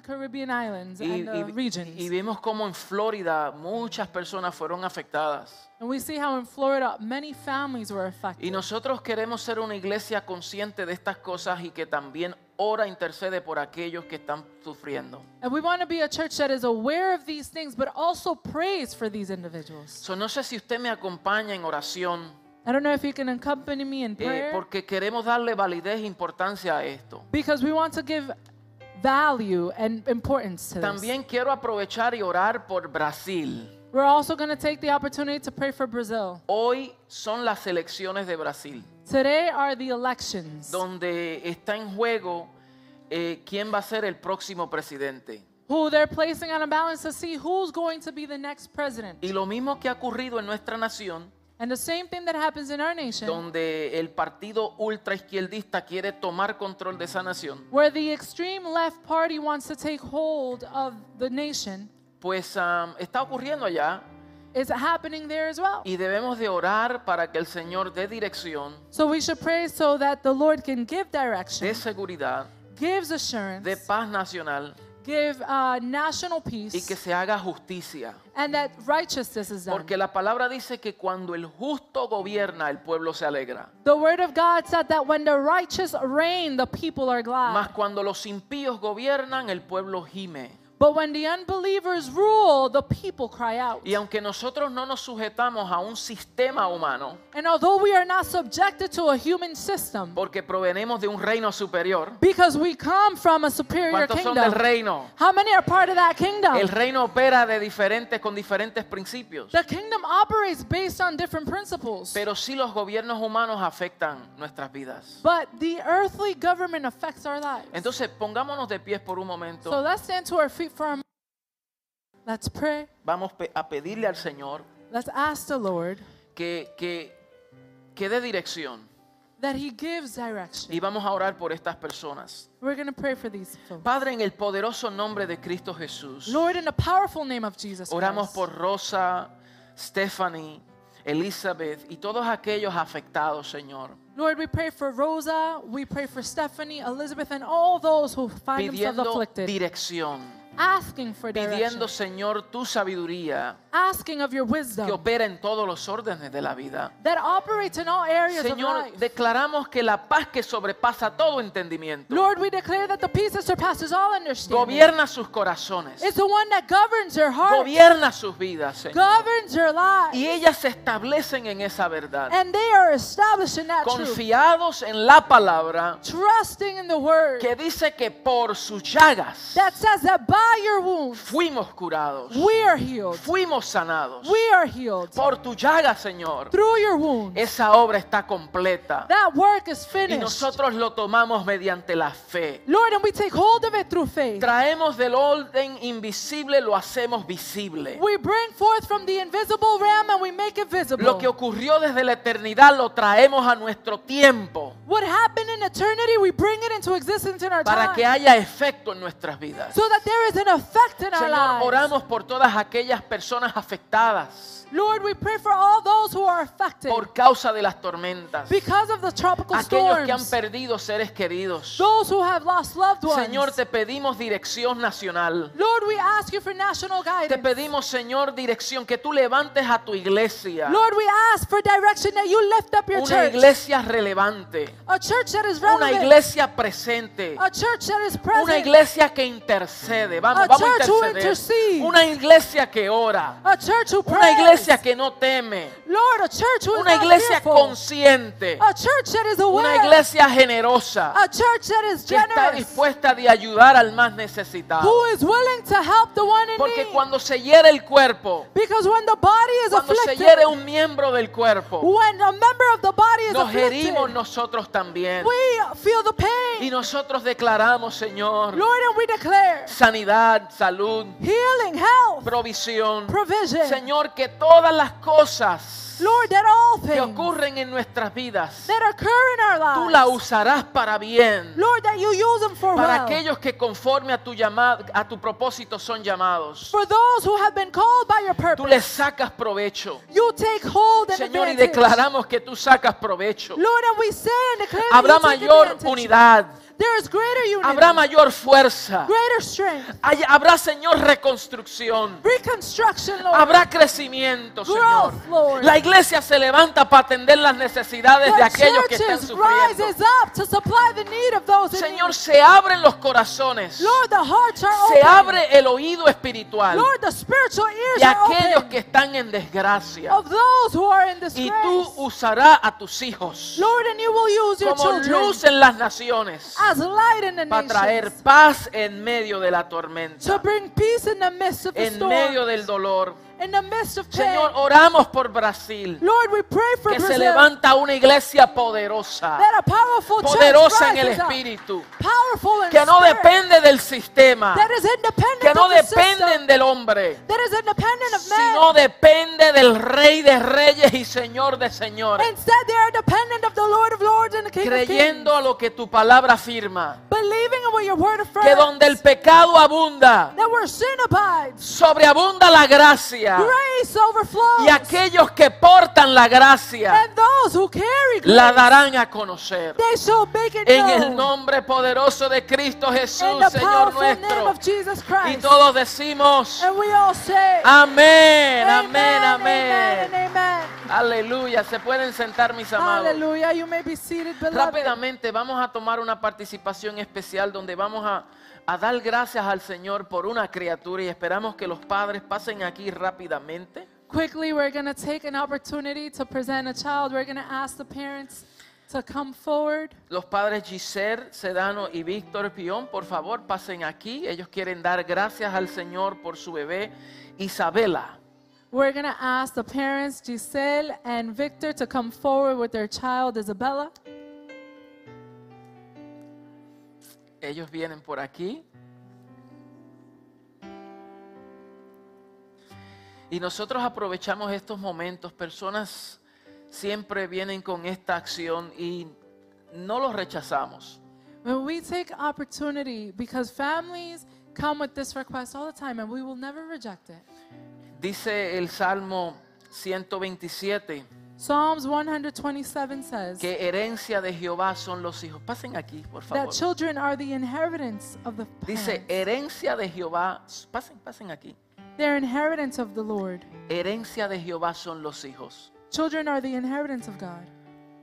the Caribbean islands Y, and the y- regions. y vemos cómo en Florida muchas personas fueron afectadas. and we see how in Florida many families were affected. Y nosotros queremos ser una iglesia consciente de estas cosas y que también ora, intercede por aquellos que están sufriendo. and we want to be a church that is aware of these things, but also prays for these individuals. So, no sé si usted me acompaña en oración, I don't know if you can accompany me in eh, prayer porque queremos darle validez e importancia a esto. because we want to give value and importance to this. También quiero aprovechar y orar por Brasil. We're also going to take the opportunity to pray for Brazil. Hoy son las elecciones de Brasil, Today are the elections. donde está en juego eh, quién va a ser el próximo presidente. who they're placing on a balance to see who's going to be the next president. Y lo mismo que ha ocurrido en nuestra nación, And the same thing that happens in our nation, donde el partido ultraizquierdista quiere tomar control de esa nación, where the extreme left party wants to take hold of the nation, pues am, está ocurriendo allá is happening there as well. y debemos de orar para que el Señor dé dirección, So we should pray so that the Lord can give direction, dé seguridad, gives assurance, dé paz nacional give uh, national y peace, que se haga justicia. and that righteousness is done. Porque la palabra dice que cuando el justo gobierna, el pueblo se alegra. The word of God said that when the righteous reign, the people are glad. Mas cuando los impíos gobiernan, el pueblo gime. But when the unbelievers rule, the people cry out. Y aunque nosotros no nos sujetamos a un sistema humano, And although we are not subjected to a human system, porque provenimos de un reino superior, because we come from a superior ¿cuántos son del kingdom, reino? how many are part of that kingdom? El reino opera de diferentes, con diferentes principios. The kingdom operates based on different principles. Pero sí los gobiernos humanos afectan nuestras vidas. But the earthly government affects our lives. Entonces pongámonos de pies por un So let's stand to our feet for a moment. Let's pray. Vamos a pedirle al Señor Let's ask the Lord que, que, que dé dirección. that He gives direction. Y vamos a orar por estas personas. We're going to pray for these folks. Padre, en el poderoso nombre de Cristo Jesús, Lord, in the powerful name of Jesus oramos Christ, por Rosa, Stephanie, Elizabeth y todos aquellos afectados, Señor. Lord, we pray for Rosa, we pray for Stephanie, Elizabeth, and all those who find themselves afflicted, dirección, asking for direction, pidiendo, Señor, tu sabiduría asking of your que wisdom opera en todos los órdenes de la vida. that operates in all areas Señor, of life. declaramos que la paz que sobrepasa todo entendimiento Lord, we declare that the peace that surpasses all understanding gobierna sus corazones, is the one that governs your heart, gobierna sus vidas, Señor. governs your life, Y ellas se establecen en esa verdad, and they are established in that truth, confiados en la palabra trusting in the word que dice que por sus llagas that says that by your wounds fuimos curados, we are healed. fuimos sanados. We are healed. Por tu llaga, Señor, Through your wounds, esa obra está completa. that work is Y finished. nosotros lo tomamos mediante la fe. Lord, and we take hold of it through faith. Traemos del orden invisible, lo hacemos visible. We bring forth from the invisible realm and we make it visible. Lo que ocurrió desde la eternidad lo traemos a nuestro tiempo what happened in eternity, we bring it into existence in our para time. que haya efecto en nuestras vidas. so that there is an effect in our Señor, lives. oramos por todas aquellas personas afectadas Lord, we pray for all those who are affected por causa de las tormentas. because of the tropical Aquellos que han storms. perdido seres queridos. Those who have lost loved ones. Señor, te pedimos dirección nacional. Lord, we ask you for national Te guidance. pedimos, Señor, dirección, que tú levantes a tu iglesia. Lord, we ask for direction that you lift up your Una church. iglesia relevante. A church that is Una relevant. iglesia presente. A church that is present. Una iglesia que intercede. A vamos interceder. Una iglesia que ora. A church who Una iglesia que no teme. Lord, a church who is Una not iglesia fearful. consciente. A church that is aware. Una iglesia generosa. A church that is Que está dispuesta de ayudar al más necesitado. Who is willing to help the one in Porque need. cuando se hiere el cuerpo, Because when the body is cuando se hiere un miembro del cuerpo, when a member of the body is nos herimos nosotros también. we feel the pain. Y nosotros declaramos, Señor, Lord, and we declare sanidad, salud, healing, health, provisión. provision. Señor, que todas las cosas Lord, that all que things ocurren en nuestras vidas, that occur in our tú lives, la usarás para bien. Lord, that you use them for Para well. aquellos que conforme a tu llamado, a tu propósito son llamados. For those who have been called by your Tú purpose, les sacas provecho. you take hold and Señor, y advantage. declaramos que tú sacas provecho. Lord, and we say and declare Habrá you take mayor advantage. unidad. There is greater unity, habrá mayor fuerza, greater strength, Hay- habrá, Señor, reconstrucción, reconstruction, Lord. habrá crecimiento, Señor. Growth, Lord. La iglesia se levanta para atender las necesidades de the aquellos que están sufriendo. rises up to supply the need of those in Señor, se abren los corazones, Lord, the hearts are se open. abre el oído espiritual Lord, the spiritual ears de aquellos que están en desgracia. of those who are in Y tú usarás a tus hijos Lord, and you will use your como children luz en las naciones as light in the para traer nations paz en medio de la to tormenta, bring peace in the midst of the en storm, medio del dolor. In the midst of pain. Señor, oramos por Brasil. Lord, we pray for Que se Brazil levanta una iglesia poderosa, that a powerful poderosa en el espíritu, powerful in que no spirit, depende del sistema, that is independent que no dependen del hombre, that is independent of man. sino depende del Rey de Reyes y Señor de Señores, Instead, they are dependent of the Lord of Lords and the King of creyendo a lo que tu palabra afirma, believing in what your word affirms, que donde el pecado abunda, that where sin abides, sobreabunda la gracia, grace overflows, y aquellos que portan la gracia la darán a conocer. they shall make it En known. el nombre poderoso de Cristo Jesús, the Señor nuestro. of Jesus Y todos decimos, amén, amén, amen, amén. Aleluya. Se pueden sentar, mis amados. Hallelujah. You may be seated. Rápidamente vamos a tomar una participación especial donde vamos a, a dar gracias al Señor por una criatura y esperamos que los padres pasen aquí rápidamente. Quickly, we're going to take an opportunity to present a child. We're going to ask the parents to come forward. Los padres Giselle, Sedano y Víctor Pion, por favor, pasen aquí. Ellos quieren dar gracias al Señor por su bebé Isabela. We're going to ask the parents, Giselle and Victor, to come forward with their child, Isabella. Ellos vienen por aquí. Y nosotros aprovechamos estos momentos. Personas siempre vienen con esta acción y no los rechazamos. When we take opportunity, because families come with this request all the time, and we will never reject it. Dice el Salmo 127 Psalms 127 says que herencia de Jehová son los hijos. Pasen aquí, por favor. that children are the inheritance of the Dice parents. herencia de Jehová. Pasen, pasen aquí. They're inheritance of the Lord. Herencia de Jehová son los hijos. Children are the inheritance of God.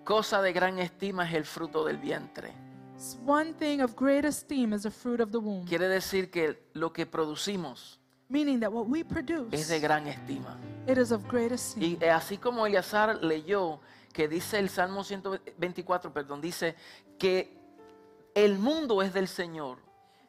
Cosa de gran estima es el fruto del vientre. S- One thing of great esteem is the fruit of the womb, Quiere decir que lo que producimos meaning that what we es produce, de gran estima. It is of great esteem. Y eh, así como Eleazar leyó que dice el Salmo 124, perdón, dice que el mundo es del Señor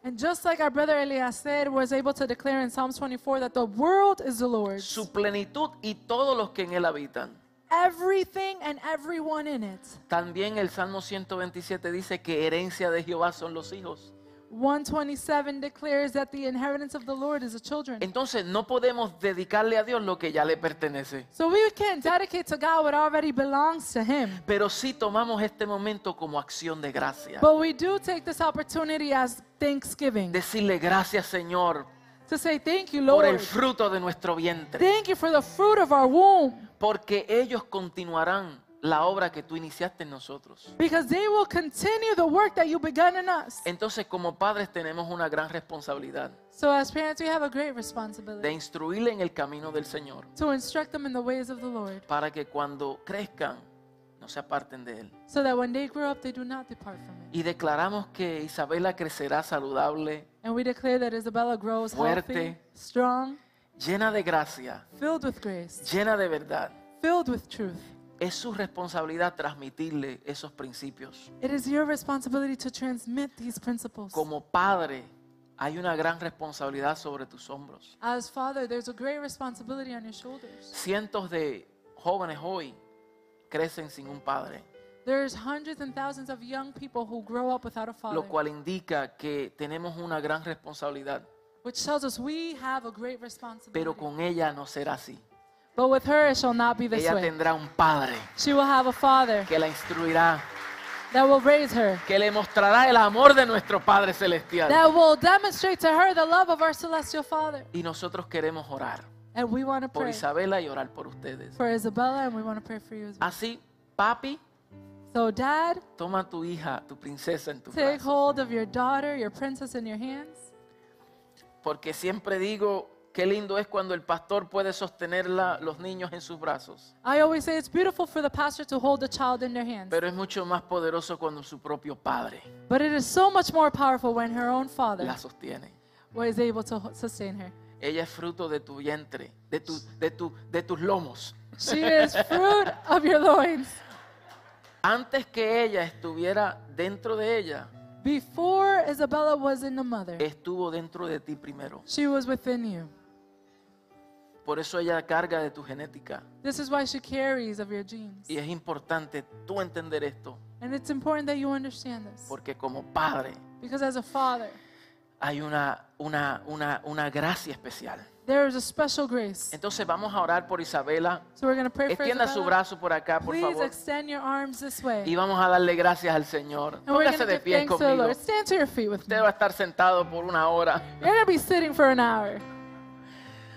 And just like our brother Eliezer was able to declare in Psalms 24 that the world is the Lord's, su plenitud y todos los que en él habitan. everything and everyone in it. También el Salmo 127 dice que herencia de Jehová son los hijos. 127 declares that the inheritance of the Lord is the children. Entonces no podemos dedicarle a Dios lo que ya le pertenece. So we can't dedicate to God what already belongs to Him. Pero sí tomamos este momento como acción de gracia. But we do take this opportunity as thanksgiving Decirle gracias Señor to say, Thank you, por el Lord. fruto de nuestro vientre. Thank you for the fruit of our womb. Porque ellos continuarán la obra que tú iniciaste en nosotros. Because they will continue the work that you begun in us. Entonces como padres tenemos una gran responsabilidad So as parents, we have a great de responsibility instruirle en el camino del Señor to instruct them in the ways of the Lord para que cuando crezcan no se aparten de Él. so that when they grow up, they do not depart from it. Y declaramos que Isabela crecerá saludable, And we declare that Isabella grows healthy, Fuerte. strong, llena de gracia, filled with grace, llena de verdad. filled with truth. Es su responsabilidad transmitirle esos principios. It is your responsibility to transmit these principles. Como padre, hay una gran responsabilidad sobre tus hombros. As father, there's a great responsibility on your shoulders. Cientos de jóvenes hoy crecen sin un padre, There's hundreds and thousands of young people who grow up without a father, lo cual indica que tenemos una gran responsabilidad, which tells us we have a great responsibility. pero con ella no será así. But with her, it shall not be this Ella way. tendrá un padre She will have a father que la instruirá, that will raise her, que le mostrará el amor de nuestro Padre Celestial. that will demonstrate to her the love of our celestial Father. Y nosotros queremos orar And we want to por pray Isabela y orar por ustedes. for Isabella, and we want to pray for you as well. Así, papi, So, dad, toma a tu hija, tu princesa en tu take brazos. hold of your daughter, your princess, in your hands. Porque siempre digo, qué lindo es cuando el pastor puede sostenerla, los niños en sus brazos. I always say it's beautiful for the pastor to hold a child in their hands. Pero es mucho más poderoso cuando su propio padre But it is so much more powerful when her own father la sostiene. was able to sustain her. Ella es fruto de tu vientre, de, tu, de, tu, de tus lomos. She is fruit of your loins. Antes que ella estuviera dentro de ella, Before Isabella was in the mother, estuvo dentro de ti primero. she was within you. Por eso ella carga de tu genética. This is why she carries of your genes. Y es importante tú entender esto, And it's important that you understand this. porque como padre Because as a father, hay una, una, una, una gracia especial. there is a special grace. Entonces vamos a orar por Isabela. So we're going to pray for Extienda su Isabella. brazo por acá, por Please favor. extend your arms this way. Y vamos a darle gracias al Señor. And we're going Póngase de pie conmigo. Lord. Stand to your feet with me. Usted va a estar sentado por una hora. You're be sitting for an hour.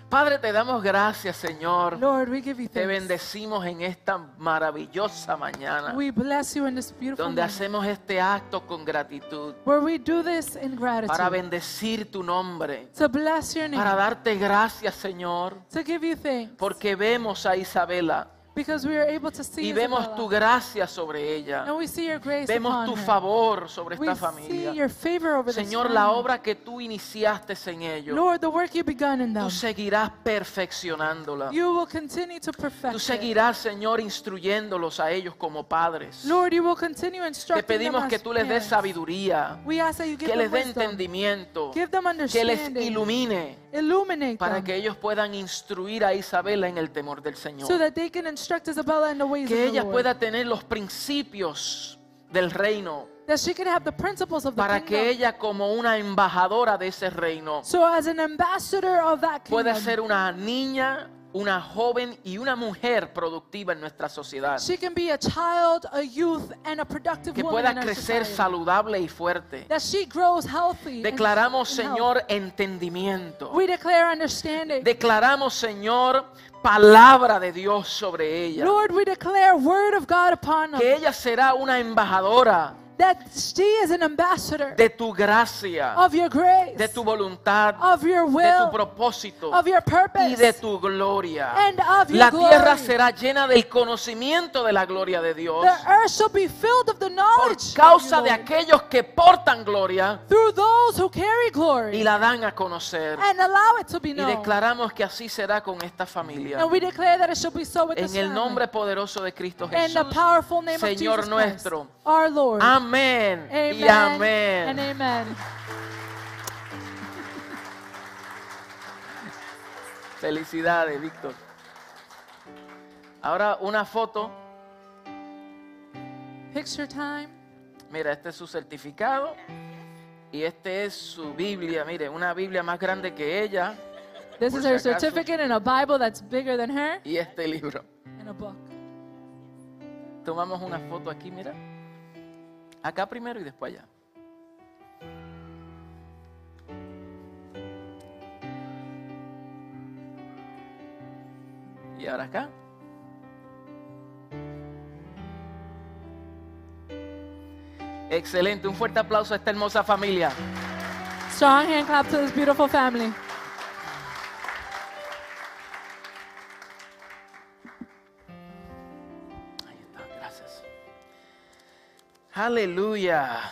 Padre, te damos gracias, Señor. Lord, we give you Te bendecimos en esta maravillosa mañana, We bless you in this beautiful donde hacemos este acto con gratitud where we do this in para gratitude bendecir tu nombre, to bless your para name, darte gracias, Señor, to give you thanks, porque vemos a Isabela because we are able to see y vemos tu gracia sobre ella. and we see your grace Vemos upon tu her. favor sobre We esta see familia. your favor over this Señor, la obra que tú iniciaste en ellos, Lord, the work you begun in them, tú seguirás perfeccionándola. you will continue to perfect Tú seguirás, Señor, instruyéndolos a ellos como padres. Lord, you will continue Te instructing pedimos them que tú les des sabiduría, We ask that you give que les dé entendimiento, give them que les ilumine illuminate para them, que ellos puedan instruir a Isabela en el temor del so Señor. that they can instruct Isabella in the ways Que of the ella Lord. pueda tener los principios del reino that she can have the principles of the para kingdom. que ella como una embajadora de ese reino so as an ambassador of that kingdom, pueda ser una niña, una joven y una mujer productiva en nuestra sociedad. she can be a child, a youth, and a productive Que woman pueda crecer saludable y fuerte. That she grows healthy. Declaramos, and health. Señor, entendimiento. We declare understanding. Declaramos, Señor, palabra de Dios sobre ella. Lord, we declare word of God upon. Que ella será una embajadora that she is an ambassador de tu gracia, of your grace, de tu voluntad, of your de tu will, propósito of your purpose, y de tu gloria. and of your La tierra glory. será llena del conocimiento de la gloria de Dios The earth shall be filled of the por knowledge causa of de aquellos que portan gloria through those who carry glory y la dan a conocer. and allow it to be Y known. declaramos que así será con esta familia. And we declare that it shall be so with En el family. nombre poderoso de Cristo In the Jesús. powerful name Señor of Jesus nuestro. Christ, our Lord. Amén Amen y amén. and amen. Felicidades, Víctor. Ahora una foto. Picture time. Mira, este es su certificado. Y este es su Biblia. Mire, una Biblia más grande que ella. This is si her acaso. certificate in a Bible that's bigger than her Y este libro. and a book. Tomamos una foto aquí, mira. Acá primero y después allá. Y ahora acá. Excelente, un fuerte aplauso a esta hermosa familia. Strong hand clap to this beautiful family. Aleluya.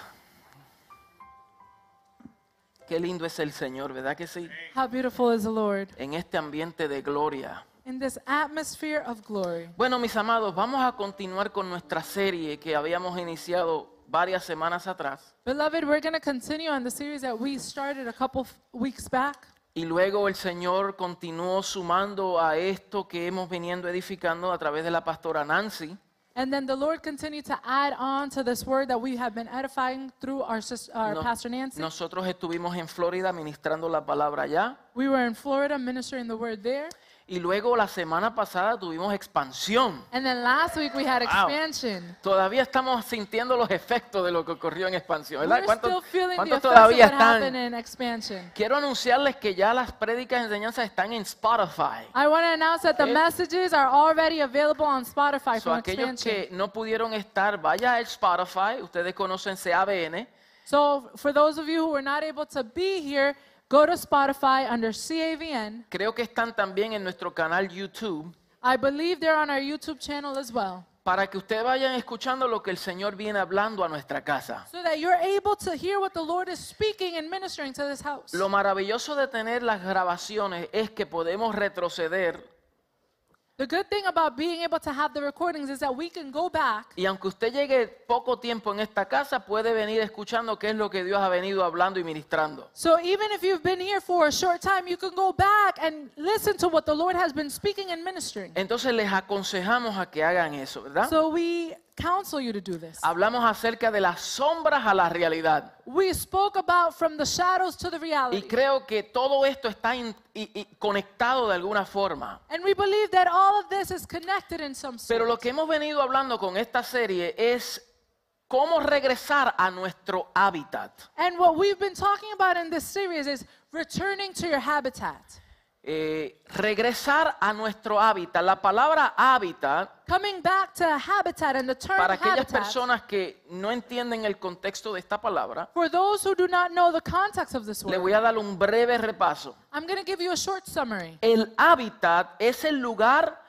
Qué lindo es el Señor, ¿verdad que sí? How beautiful is the Lord En este ambiente de gloria. in this atmosphere of glory. Bueno, mis amados, vamos a continuar con nuestra serie que habíamos iniciado varias semanas atrás. Beloved, we're going to continue on the series that we started a couple weeks back. Y luego el Señor continuó sumando a esto que hemos venido edificando a través de la pastora Nancy. And then the Lord continued to add on to this word that we have been edifying through our, sis- our No- Pastor Nancy. nosotros estuvimos en Florida ministrando la palabra allá. We were in Florida ministering the word there. Y luego la semana pasada tuvimos expansión. And then last week we had Wow. expansion. Todavía estamos sintiendo los efectos de lo que ocurrió en expansión, ¿verdad? We're ¿Cuántos, still feeling the cuántos todavía están? Quiero anunciarles que ya las prédicas y enseñanzas están en Spotify. I want to announce that the messages are already available on Spotify So, from aquellos expansion. que no pudieron estar, vaya a Spotify. Ustedes conocen CABN. So for those of you who were not able to be here, go to Spotify under CAVN. Creo que están también en nuestro canal YouTube I believe they're on our YouTube channel as well. para que ustedes vayan escuchando lo que el Señor viene hablando a nuestra casa. So that you're able to hear what the Lord is speaking and ministering to this house. Lo maravilloso de tener las grabaciones es que podemos retroceder The good thing about being able to have the recordings is that we can go back. y aunque usted llegue poco tiempo en esta casa, puede venir escuchando qué es lo que Dios ha venido hablando y ministrando. So even if you've been here for a short time, you can go back and listen to what the Lord has been speaking and ministering. Entonces les aconsejamos a que hagan eso, ¿verdad? So we counsel you to do this. Hablamos acerca de las sombras a la realidad. We spoke about from the shadows to the Y reality. creo que todo esto está in- y- y conectado de alguna forma. And we believe that all of this is connected in some Pero sort. lo que hemos venido hablando con esta serie es cómo regresar a nuestro hábitat. And what we've been talking about in this series is returning to your habitat. Eh, regresar a nuestro hábitat. La palabra hábitat, Coming back to habitat and the term para aquellas habitat. personas que no entienden el contexto de esta palabra, For those who do not know the context of this le word, voy a dar un breve repaso. I'm going to give you a short summary. El hábitat es el lugar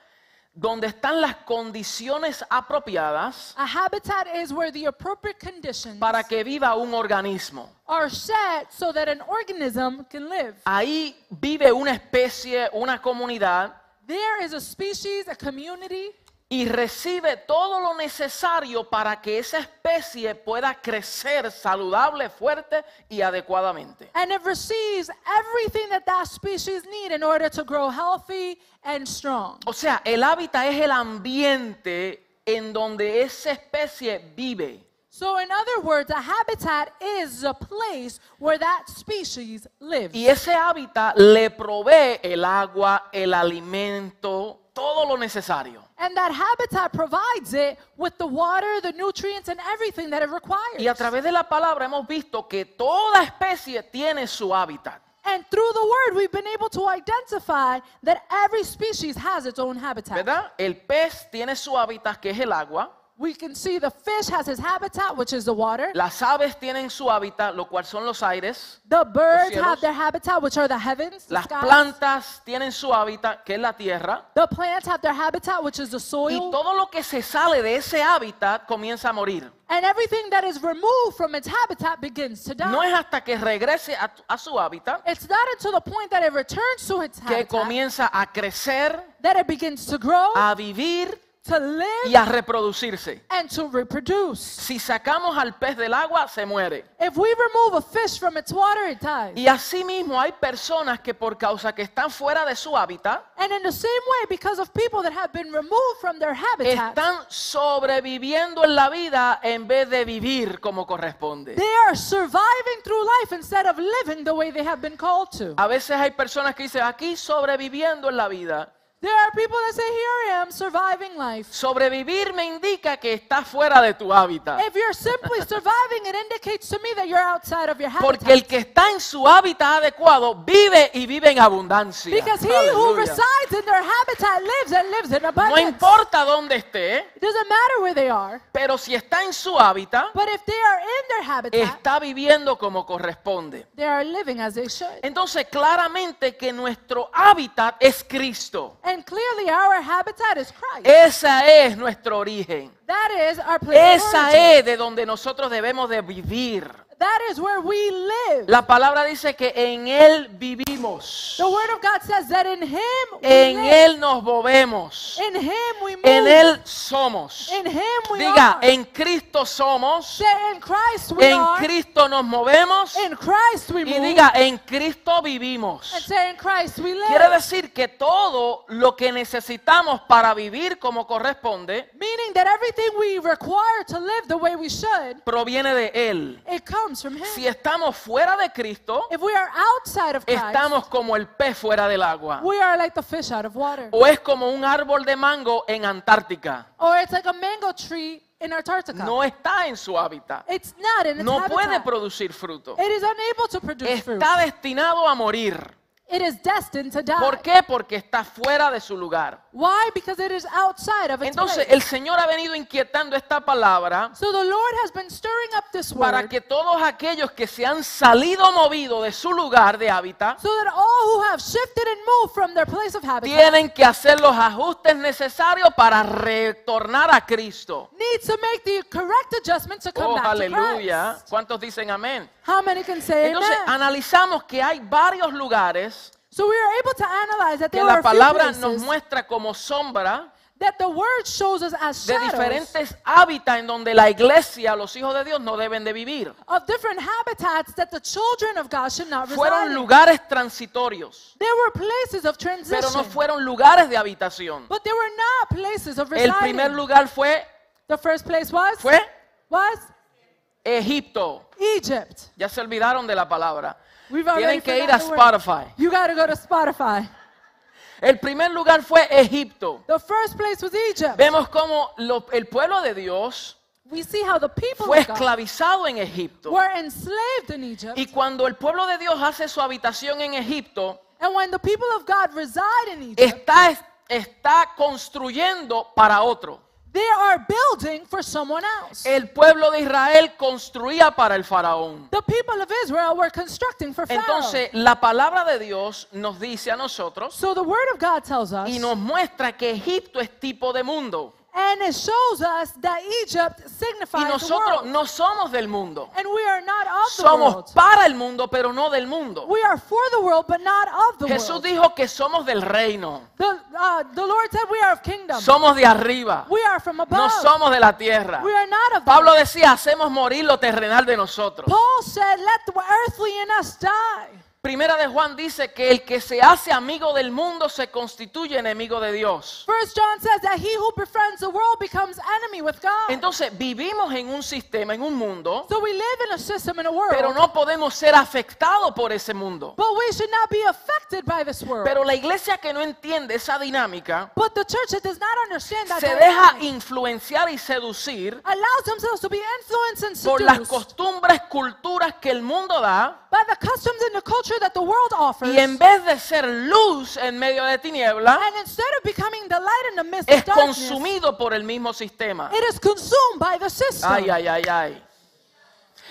donde están las condiciones apropiadas A habitat is where the appropriate conditions para que viva un organismo. are set so that an organism can live. Ahí vive una especie, una comunidad There is a species, a community, y recibe todo lo necesario para que esa especie pueda crecer saludable, fuerte y adecuadamente. and it receives everything that that species need in order to grow healthy and strong. O sea, el hábitat es el ambiente en donde esa especie vive. So, in other words, a habitat is a place where that species lives. Y ese hábitat le provee el agua, el alimento, todo lo necesario. And that habitat provides it with the water, the nutrients, and everything that it requires. Y a través de la palabra hemos visto que toda especie tiene su hábitat. And through the word, we've been able to identify that every species has its own habitat. ¿Verdad? El pez tiene su hábitat, que es el agua. We can see the fish has its habitat, which is the water. Las aves tienen su hábitat, lo cual son los aires. The birds cielos. have their habitat, which are the heavens. the Las skies. plantas tienen su hábitat, que es la tierra. The plants have their habitat, which is the Y soil. todo lo que se sale de ese hábitat comienza a morir. And everything that is removed from its habitat begins to die. No es hasta que regrese a, a su hábitat It's not until the point that it returns to its que habitat comienza a crecer, that it begins to grow, a vivir to live, y a reproducirse. and to reproduce. Si sacamos al pez del agua, se muere. If we remove a fish from its water, it dies. Y asimismo hay personas que por causa que están fuera de su hábitat, And in the same way, because of people that have been removed from their habitat, están sobreviviendo en la vida en vez de vivir como corresponde. they are surviving through life instead of living the way they have been called to. A veces hay personas que dicen, aquí sobreviviendo en la vida. There are people that say, Here I am surviving life. Sobrevivir me indica que estás fuera de tu hábitat. If you're simply surviving, it indicates to me that you're outside of your Porque habitat. el que está en su hábitat adecuado vive y vive en abundancia. Because he who resides in their habitat lives and lives in No abundance. importa dónde esté, It doesn't matter where they are, pero si está en su hábitat, but if they are in their habitat, está viviendo como corresponde. they are living as they should. Entonces, claramente que nuestro hábitat es Cristo. And clearly, our habitat is Christ. Esa es nuestro origen. That is our place Esa es de donde nosotros debemos de vivir. That is where we live. La palabra dice que en Él vivimos. The Word of God says that in Him we En live. Él nos movemos. In Him we move. En Él somos. In Him we Diga, are. en Cristo somos. Say, in Christ we En are. Cristo nos movemos. In Christ we Y move. diga, en Cristo vivimos. and say, in Christ we live. Quiere decir que todo lo que necesitamos para vivir como corresponde Meaning that everything we require to live the way we should, proviene de Él. it comes comes from Him. Si estamos fuera de Cristo, If we are outside of Christ, estamos como el pez fuera del agua. we are like the fish out of water. O es como un árbol de mango en Antártica. Or it's like a mango tree in Antarctica. No está en su hábitat. It's not in its No puede habitat. producir fruto. It is unable to produce fruit. Está destinado a morir. It is destined to die. ¿Por qué? Porque está fuera de su lugar. Why? Because it is outside of its Entonces, place. el Señor ha venido inquietando esta palabra So the Lord has been stirring up this para word que todos aquellos que se han salido movido de su lugar de hábitat so that all who have shifted and moved from their place of habitat tienen que hacer los ajustes necesarios para retornar a Cristo. need to make the correct adjustment to come Oh, back to aleluya. Christ. ¿Cuántos dicen amén? How many can say Entonces, amen? analizamos que hay varios lugares So we are able to analyze that que la are a few palabra nos places muestra como sombra that the word shows us as de shadows diferentes hábitats en donde la iglesia, los hijos de Dios, no deben de vivir. of different habitats that the children of God should not reside Fueron in. lugares transitorios, There were places of transition, pero no fueron lugares de habitación. but there were not places of El residing. primer lugar fue, the first place was fue was Egipto. Egypt. Ya se olvidaron de la palabra. Tienen que ir a. Spotify. You got to go to Spotify. El primer lugar fue Egipto. The first place was Egypt. Vemos cómo lo- el pueblo de Dios We see how the people fue esclavizado en Egipto. were enslaved in Egypt. Y cuando el pueblo de Dios hace su habitación en Egipto, And when the people of God reside in Egypt, está, está construyendo para otro. They are building for someone else. El pueblo de Israel construía para el faraón. The people of Israel were constructing for Pharaoh. Entonces, la palabra de Dios nos dice a nosotros So the word of God tells us, y nos muestra que Egipto es tipo de mundo. And it shows us that Egypt Y signifies the nosotros world. no somos del mundo. And we are not of the Somos world. para el mundo, pero no del mundo. We are for the world, but not of the Jesús world. dijo que somos del reino. The, uh, the Lord said we are of kingdom. Somos de arriba. we are from above. No somos de la tierra. we are not of Pablo decía, hacemos morir lo terrenal de nosotros. Paul said, let the earthly in us die. Primera de Juan dice que el que se hace amigo del mundo se constituye enemigo de Dios. First John says that he who befriends the world becomes enemy with God. Entonces vivimos en un sistema, en un mundo, so we live in a system in a world, pero no podemos ser afectados por ese mundo. but we should not be affected by this world. Pero la iglesia que no entiende esa dinámica but the church that does not understand that se deja influenciar y seducir allows themselves to be influenced and por las seduced costumbres, culturas que el mundo da by the customs and the culture that the world offers. y en vez de ser luz en medio de tiniebla, and instead of becoming the light in the midst es of darkness, consumido por el mismo sistema. it is consumed by the system. Ay, ay, ay, ay.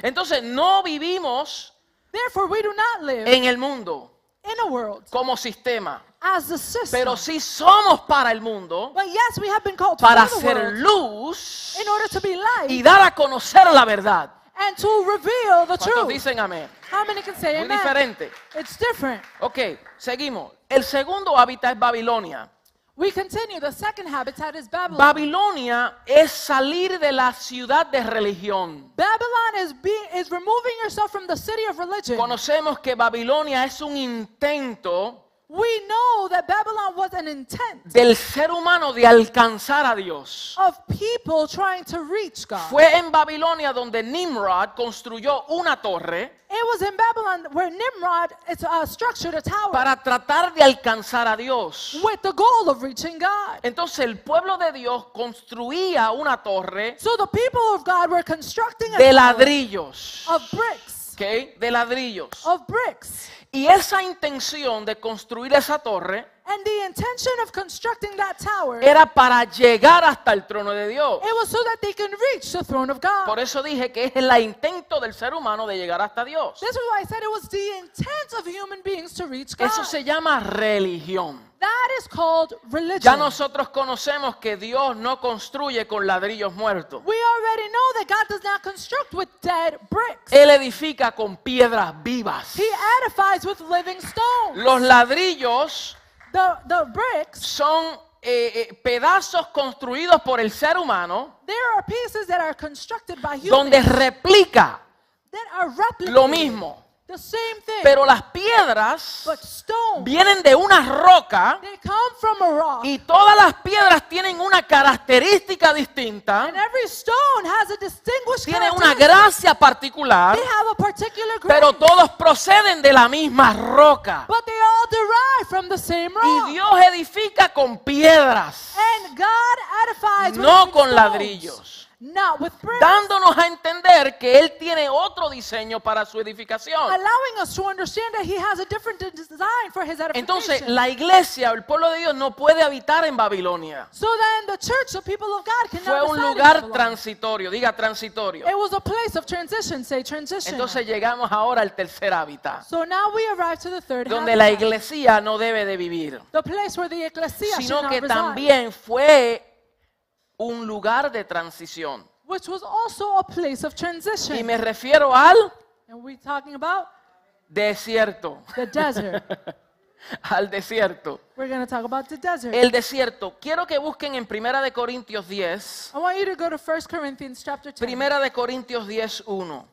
Entonces no vivimos Therefore, we do not live en el mundo in a world como sistema, as the system. pero sí somos para el mundo but yes, we have been called para world luz in order to be light y dar a conocer la verdad. And to reveal the ¿Cuántos truth. dicen amén? How many can say Muy amen? diferente. It's different. Ok, seguimos. El segundo hábitat es Babilonia. We continue. The second habitat is Babylon. Babilonia es salir de la ciudad de religión. Babylon is being is removing yourself from the city of religion. Conocemos que Babilonia es un intento We know that Babylon was an intent del ser humano de alcanzar a Dios. of people trying to reach God. Fue en Babilonia donde Nimrod construyó una torre It was in Babylon where Nimrod uh, structured a tower para tratar de alcanzar a Dios. with the goal of reaching God. Entonces el pueblo de Dios construía una torre So the people of God were constructing a de ladrillos. of bricks, De ladrillos. of bricks. Y esa intención de construir esa torre And the intention of constructing that tower, era para llegar hasta el trono de Dios. it was so that they can reach the throne of God. Por eso dije que es el intento del ser humano de llegar hasta Dios. This is why I said it was the intent of human beings to reach God. Eso se llama religión. That is called religion. Ya nosotros conocemos que Dios no construye con ladrillos muertos. We already know that God does not construct with dead bricks. Él edifica con piedras vivas. He edifies with living stones. Los ladrillos The, the bricks, son eh, eh, pedazos construidos por el ser humano there are pieces that are constructed by humans donde replica that are replicated. lo mismo. The same thing. Pero las piedras but stone, vienen de una roca they come from a rock. y todas las piedras tienen una característica distinta, and every stone has a distinguished tienen una gracia particular, They have a particular grace. pero todos proceden de la misma roca. but they all derive from the same rock. Y Dios edifica con piedras, and God edifies no with con stones, ladrillos, Not with bricks. dándonos a entender que Él tiene otro diseño para su edificación. allowing us to understand that he has a different de- design for his edification. Entonces, la iglesia, el pueblo de Dios, no puede habitar en Babilonia. so then the church, the people of God, cannot Fue un lugar transitorio, diga transitorio. It was a place of transition, say transition. Entonces llegamos ahora al tercer hábitat, so now we arrive to the third donde la iglesia no debe de vivir, the place where the ecclesia sino que también fue un lugar de transición. which was also a place of transition. Y me refiero al and we're talking about desierto, the desert. al desierto. we're going to talk about the desert. El desierto. Quiero que busquen en Primera de Corintios 10, I want you to go to 1 Corinthians chapter 10. Primera de Corintios 10, 1.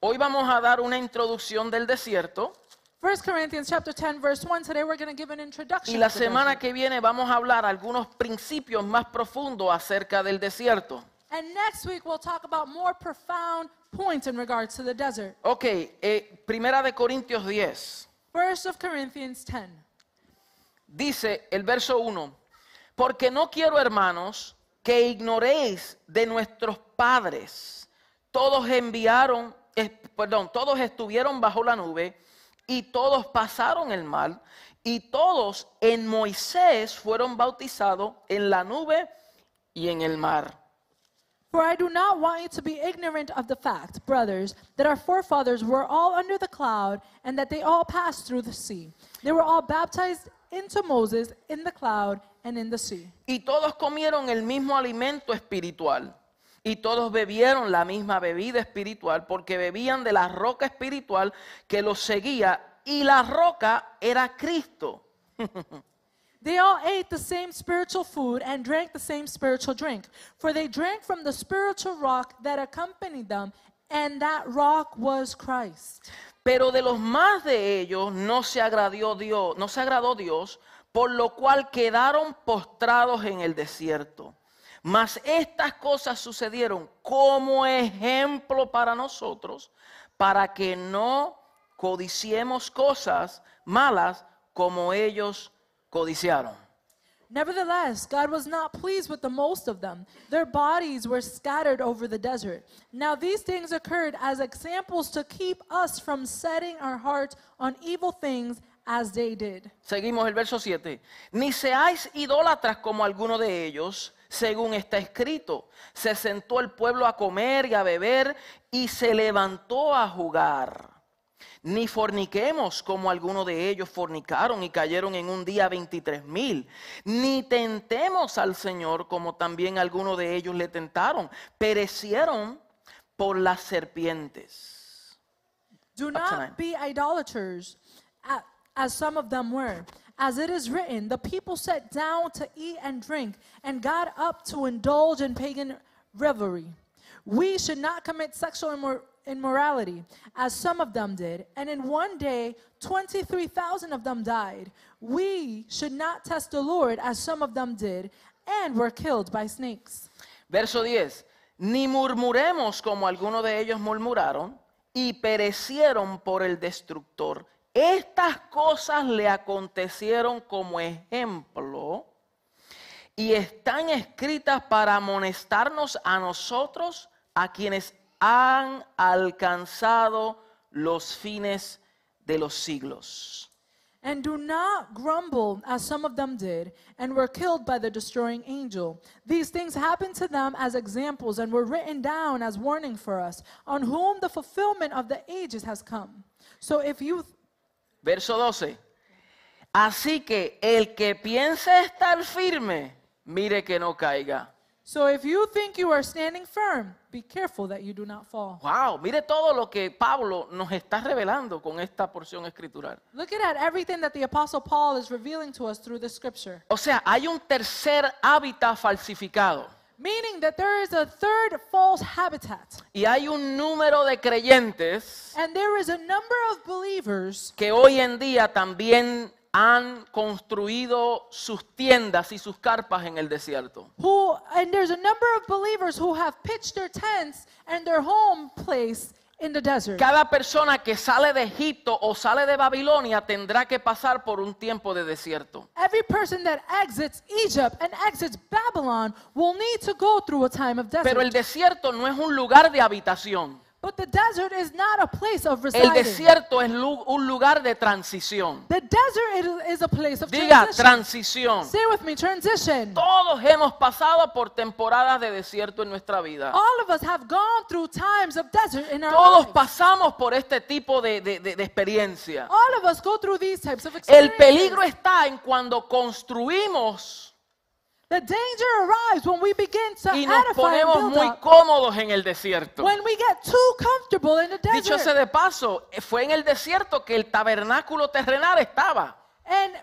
Hoy vamos a dar una introducción del desierto 1 Corinthians chapter 10 verse 1. Today we're going to give an introduction. y la to semana que viene vamos a hablar algunos principios más profundos acerca del desierto. And next week we'll talk about more profound points in regards to the desert. Ok, eh, Primera de Corintios 10. 1 of Corinthians 10. Dice el verso 1, porque no quiero, hermanos, que ignoréis de nuestros padres. Todos enviaron, eh, perdón, todos estuvieron bajo la nube y todos pasaron el mar y todos en Moisés fueron bautizados en la nube y en el mar. For I do not want you to be ignorant of the fact, brothers, that our forefathers were all under the cloud and that they all passed through the sea. They were all baptized into Moses in the cloud and in the sea. Y todos comieron el mismo alimento espiritual. Y todos bebieron la misma bebida espiritual porque bebían de la roca espiritual que los seguía. Y la roca era Cristo. They all ate the same spiritual food and drank the same spiritual drink, for they drank from the spiritual rock that accompanied them, and that rock was Christ. Pero de los más de ellos no se agradó Dios, no se agradó Dios, por lo cual quedaron postrados en el desierto. Mas estas cosas sucedieron como ejemplo para nosotros, para que no codiciemos cosas malas como ellos codiciaron. Nevertheless, God was not pleased with the most of them. Their bodies were scattered over the desert. Now, these things occurred as examples to keep us from setting our hearts on evil things as they did. Seguimos el verso 7. Ni seáis idólatras como alguno de ellos, según está escrito. Se sentó el pueblo a comer y a beber y se levantó a jugar. Ni forniquemos como alguno de ellos fornicaron y cayeron en un día 23 mil. Ni tentemos al Señor como también algunos de ellos le tentaron. Perecieron por las serpientes. Do not be idolaters, as some of them were. As it is written, the people sat down to eat and drink, and got up to indulge in pagan revelry. We should not commit sexual immor- immorality, as some of them did, and in one day 23,000 of them died. We should not test the Lord, as some of them did, and were killed by snakes. Verso 10. Ni murmuremos como algunos de ellos murmuraron y perecieron por el destructor. Estas cosas le acontecieron como ejemplo y están escritas para amonestarnos a nosotros, a quienes han alcanzado los fines de los siglos. And do not grumble as some of them did, and were killed by the destroying angel. These things happened to them as examples and were written down as warning for us, on whom the fulfillment of the ages has come. So if you Verso 12. Así que el que piense estar firme, mire que no caiga. so if you think you are standing firm, be careful that you do not fall. Wow, mire todo lo que Pablo nos está revelando con esta porción escritural. Look at everything that the apostle Paul is revealing to us through the scripture. O sea, hay un tercer hábitat falsificado. Meaning that there is a third false habitat. Y hay un número de creyentes And there is a number of believers que hoy en día también han construido sus tiendas y sus carpas en el desierto. who, and there's a number of believers who have pitched their tents and their home place in the desert. Cada persona que sale de Egipto o sale de Babilonia tendrá que pasar por un tiempo de desierto. Every person that exits Egypt and exits Babylon will need to go through a time of Pero el desert. desierto no es un lugar de habitación. But the desert is not a place of El desierto es lu- un lugar de transición. The desert is- is a place of Diga transition. transición. Say with me, transition. Todos hemos pasado por temporadas de desierto en nuestra vida. All of us have gone through times of desert in our Todos lives. pasamos por este tipo de, de- de- de experiencia. All of us go through these types of El experiences. peligro está en cuando construimos The danger arrives when we begin to y nos edify and ponemos build muy up. cómodos en el desierto. When we get too comfortable in the Dicho sea desert. de paso, fue en el desierto que el tabernáculo terrenal estaba. And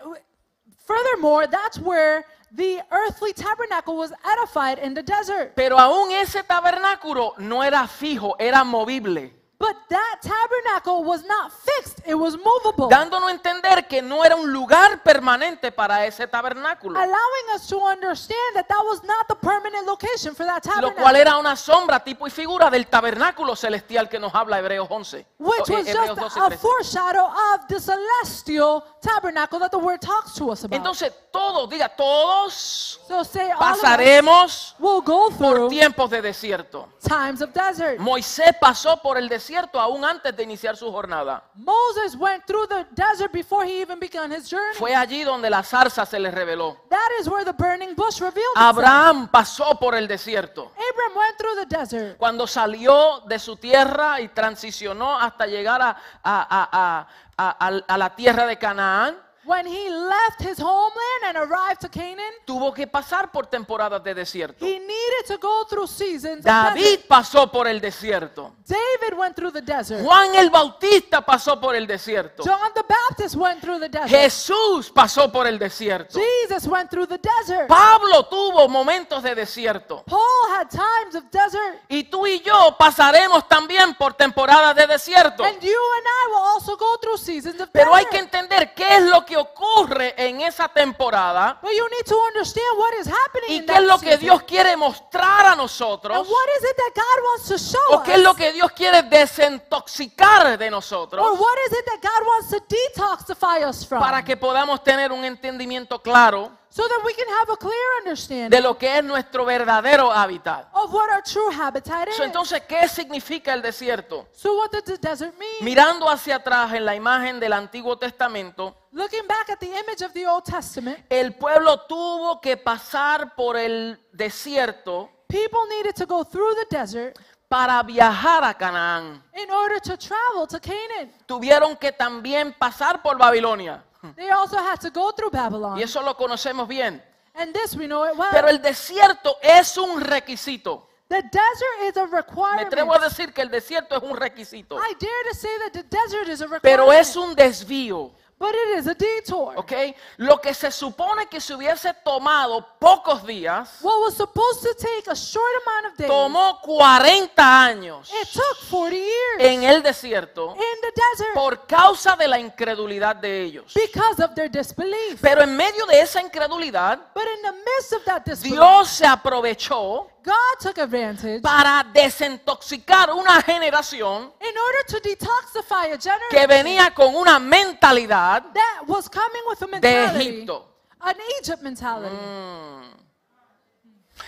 furthermore, that's where the earthly tabernacle was edified in the desert. Pero aún ese tabernáculo no era fijo, era movible. But that tabernacle was not fixed, it was movable. Dándonos a entender que no era un lugar permanente para ese tabernáculo. allowing us to understand that that was not the permanent location for that Lo tabernacle. cual era una sombra, tipo y figura del tabernáculo celestial que nos habla Hebreos 11. which was Hebreos just 12, a 13. foreshadow of the celestial tabernacle that the word talks to us about. Entonces todos, diga, todos so say all of us pasaremos will go por through tiempos de desierto. times of desert. Moisés pasó por el desierto aún antes de iniciar su jornada. Moses went through the desert before he even began his journey. Fue allí donde la zarza se le reveló. that is where the burning bush revealed itself. Abraham pasó por el desierto. Abraham went through the desert. Cuando salió de su tierra y transicionó hasta llegar a la tierra de Canaán, When he left his homeland and arrived to Canaan, tuvo que pasar por temporadas de desierto. he needed to go through seasons David pasó por el desierto. David went through the desert. Juan el Bautista pasó por el desierto. John the Baptist went through the desert. Jesús pasó por el desierto. Jesus went through the desert. Pablo tuvo momentos de desierto. Paul had times of desert. Y tú y yo pasaremos también por temporadas de desierto. And you and I will also go through seasons of Pero hay que entender qué es lo que ocurre en esa temporada But you need to understand what is happening y in qué that es lo que season. Dios quiere mostrar a And nosotros what is it that God wants to show o qué es lo que Dios quiere desintoxicar de nosotros Or what is it that God wants to detoxify us from? para que podamos tener un entendimiento claro so that we can have a clear understanding de lo que es nuestro verdadero hábitat. of what our true habitat is. So, entonces, ¿qué significa el desierto? so what does the desert mean? Mirando hacia atrás en la imagen del Antiguo Testamento, Looking back at the image of the Old Testament, el pueblo tuvo que pasar por el desierto people needed to go through the desert para viajar a Canaán. in order to travel to Canaan. Tuvieron que también pasar por Babilonia. They also had to go through Babylon. Y eso lo conocemos bien. And this we know it well. Pero el desierto es un requisito. the desert is a Me requirement. atrevo a decir que el desierto es un requisito. I dare to say that the desert is a requirement. Pero es un desvío. But it is a detour. ¿Ok? Lo que se supone que se hubiese tomado pocos días, What was supposed to take a short amount of days, tomó 40 años it took 40 years en el desierto in the desert por causa de la incredulidad de ellos. because of their disbelief. Pero en medio de esa incredulidad, but in the midst of that disbelief, Dios se aprovechó God took advantage para desintoxicar una generación in order to detoxify a generation que venía con una mentalidad that was coming with a de mentality, Egipto. an Egypt mentality.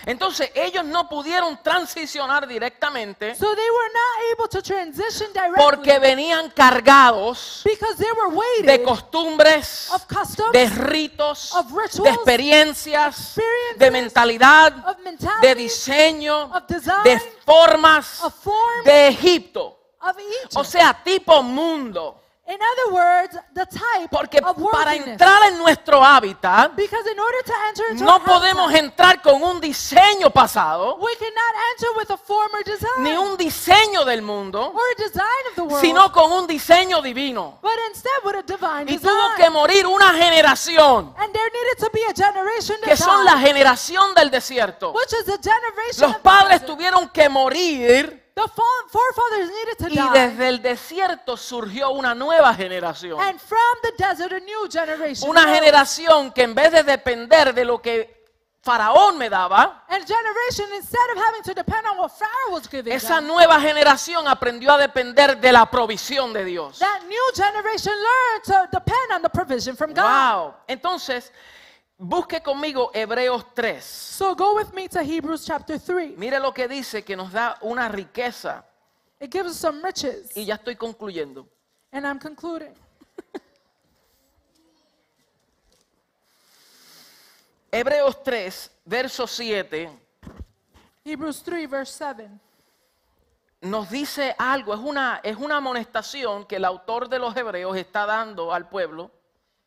Entonces ellos no pudieron transicionar directamente So they were not able to transition directly porque venían cargados because they were waiting de costumbres, of customs, de ritos, of rituals, de experiencias, experiences, de mentalidad, of mentality, de diseño, of design, de formas of form de Egipto. of Egypt. O sea, tipo mundo. In other words, the type Porque of para entrar en nuestro hábitat, Because in order to enter into no our podemos habitat, entrar con un diseño pasado, we cannot enter with a former design ni un diseño del mundo, or a design of the world, sino con un diseño divino. but instead with a divine Y design. tuvo que morir una generación, and there needed to be a generation que son la generación del desierto. which is the generation Los of the padres tuvieron que morir The fo- forefathers needed to y die. desde el desierto surgió una nueva generación. And from the desert, a new generation. Una arose. generación que en vez de depender de lo que Faraón me daba, And generation, instead of having to depend on what Pharaoh was giving esa them, nueva generación aprendió a depender de la provisión de Dios. that new generation learned to depend on the provision from God. Wow. Entonces, busque conmigo Hebreos 3. So go with me to Hebrews chapter 3. Mire lo que dice que nos da una riqueza. It gives us some riches. Y ya estoy concluyendo. And I'm concluding. Hebreos 3, verso 7, Hebrews 3, verse 7. nos dice algo, es una, es una amonestación que el autor de los Hebreos está dando al pueblo.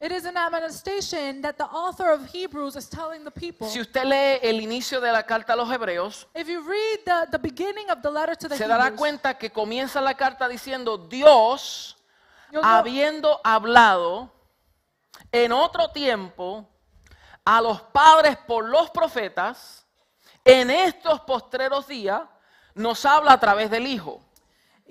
It is an amonestation that the author of Hebrews is telling the people. Si usted lee el inicio de la carta a los Hebreos, If you read the, the beginning of the letter to the se dará Hebrews, cuenta que comienza la carta diciendo, Dios, you'll know- habiendo hablado en otro tiempo a los padres por los profetas, en estos postreros días nos habla a través del Hijo.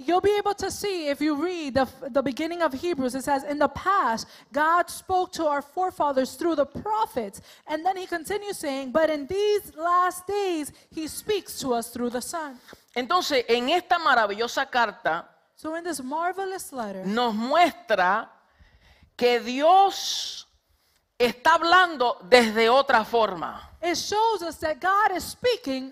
You'll be able to see if you read the, the beginning of Hebrews, it says, In the past, God spoke to our forefathers through the prophets. And then he continues saying, But in these last days, he speaks to us through the Son. Entonces, en esta maravillosa carta So in this marvelous letter, nos muestra que Dios está hablando desde otra forma. it shows us that God is speaking.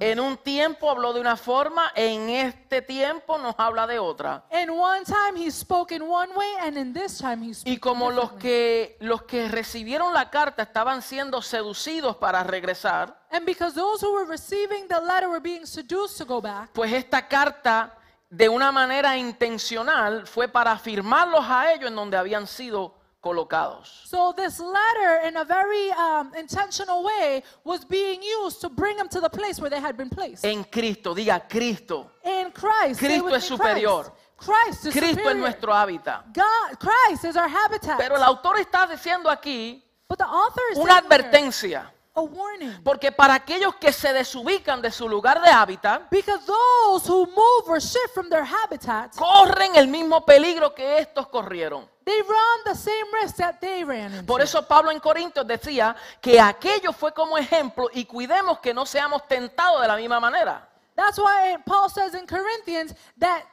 En un tiempo habló de una forma, en este tiempo nos habla de otra. In one time, he spoke in one way, and in this time, he Y como los que, los que recibieron la carta estaban siendo seducidos para regresar, And because those who were receiving the letter were being seduced to go back, pues esta carta de una manera intencional fue para afirmarlos a ellos en donde habían sido colocados. So this letter, in a very um, intentional way, was being used to bring them to the place where they had been placed. En Cristo, diga Cristo. In Christ. Cristo es superior. Christ. Christ is Cristo es nuestro hábitat. God, Christ is our habitat. Pero el autor está diciendo aquí but the author is una here, advertencia. a warning. Porque para aquellos que se desubican de su lugar de hábitat, Because those who move or shift from their habitat, corren el mismo peligro que estos corrieron. They run the same risk that they ran into. Por eso Pablo en Corintios decía que aquello fue como ejemplo y cuidemos que no seamos tentados de la misma manera. That's why Paul says in Corinthians that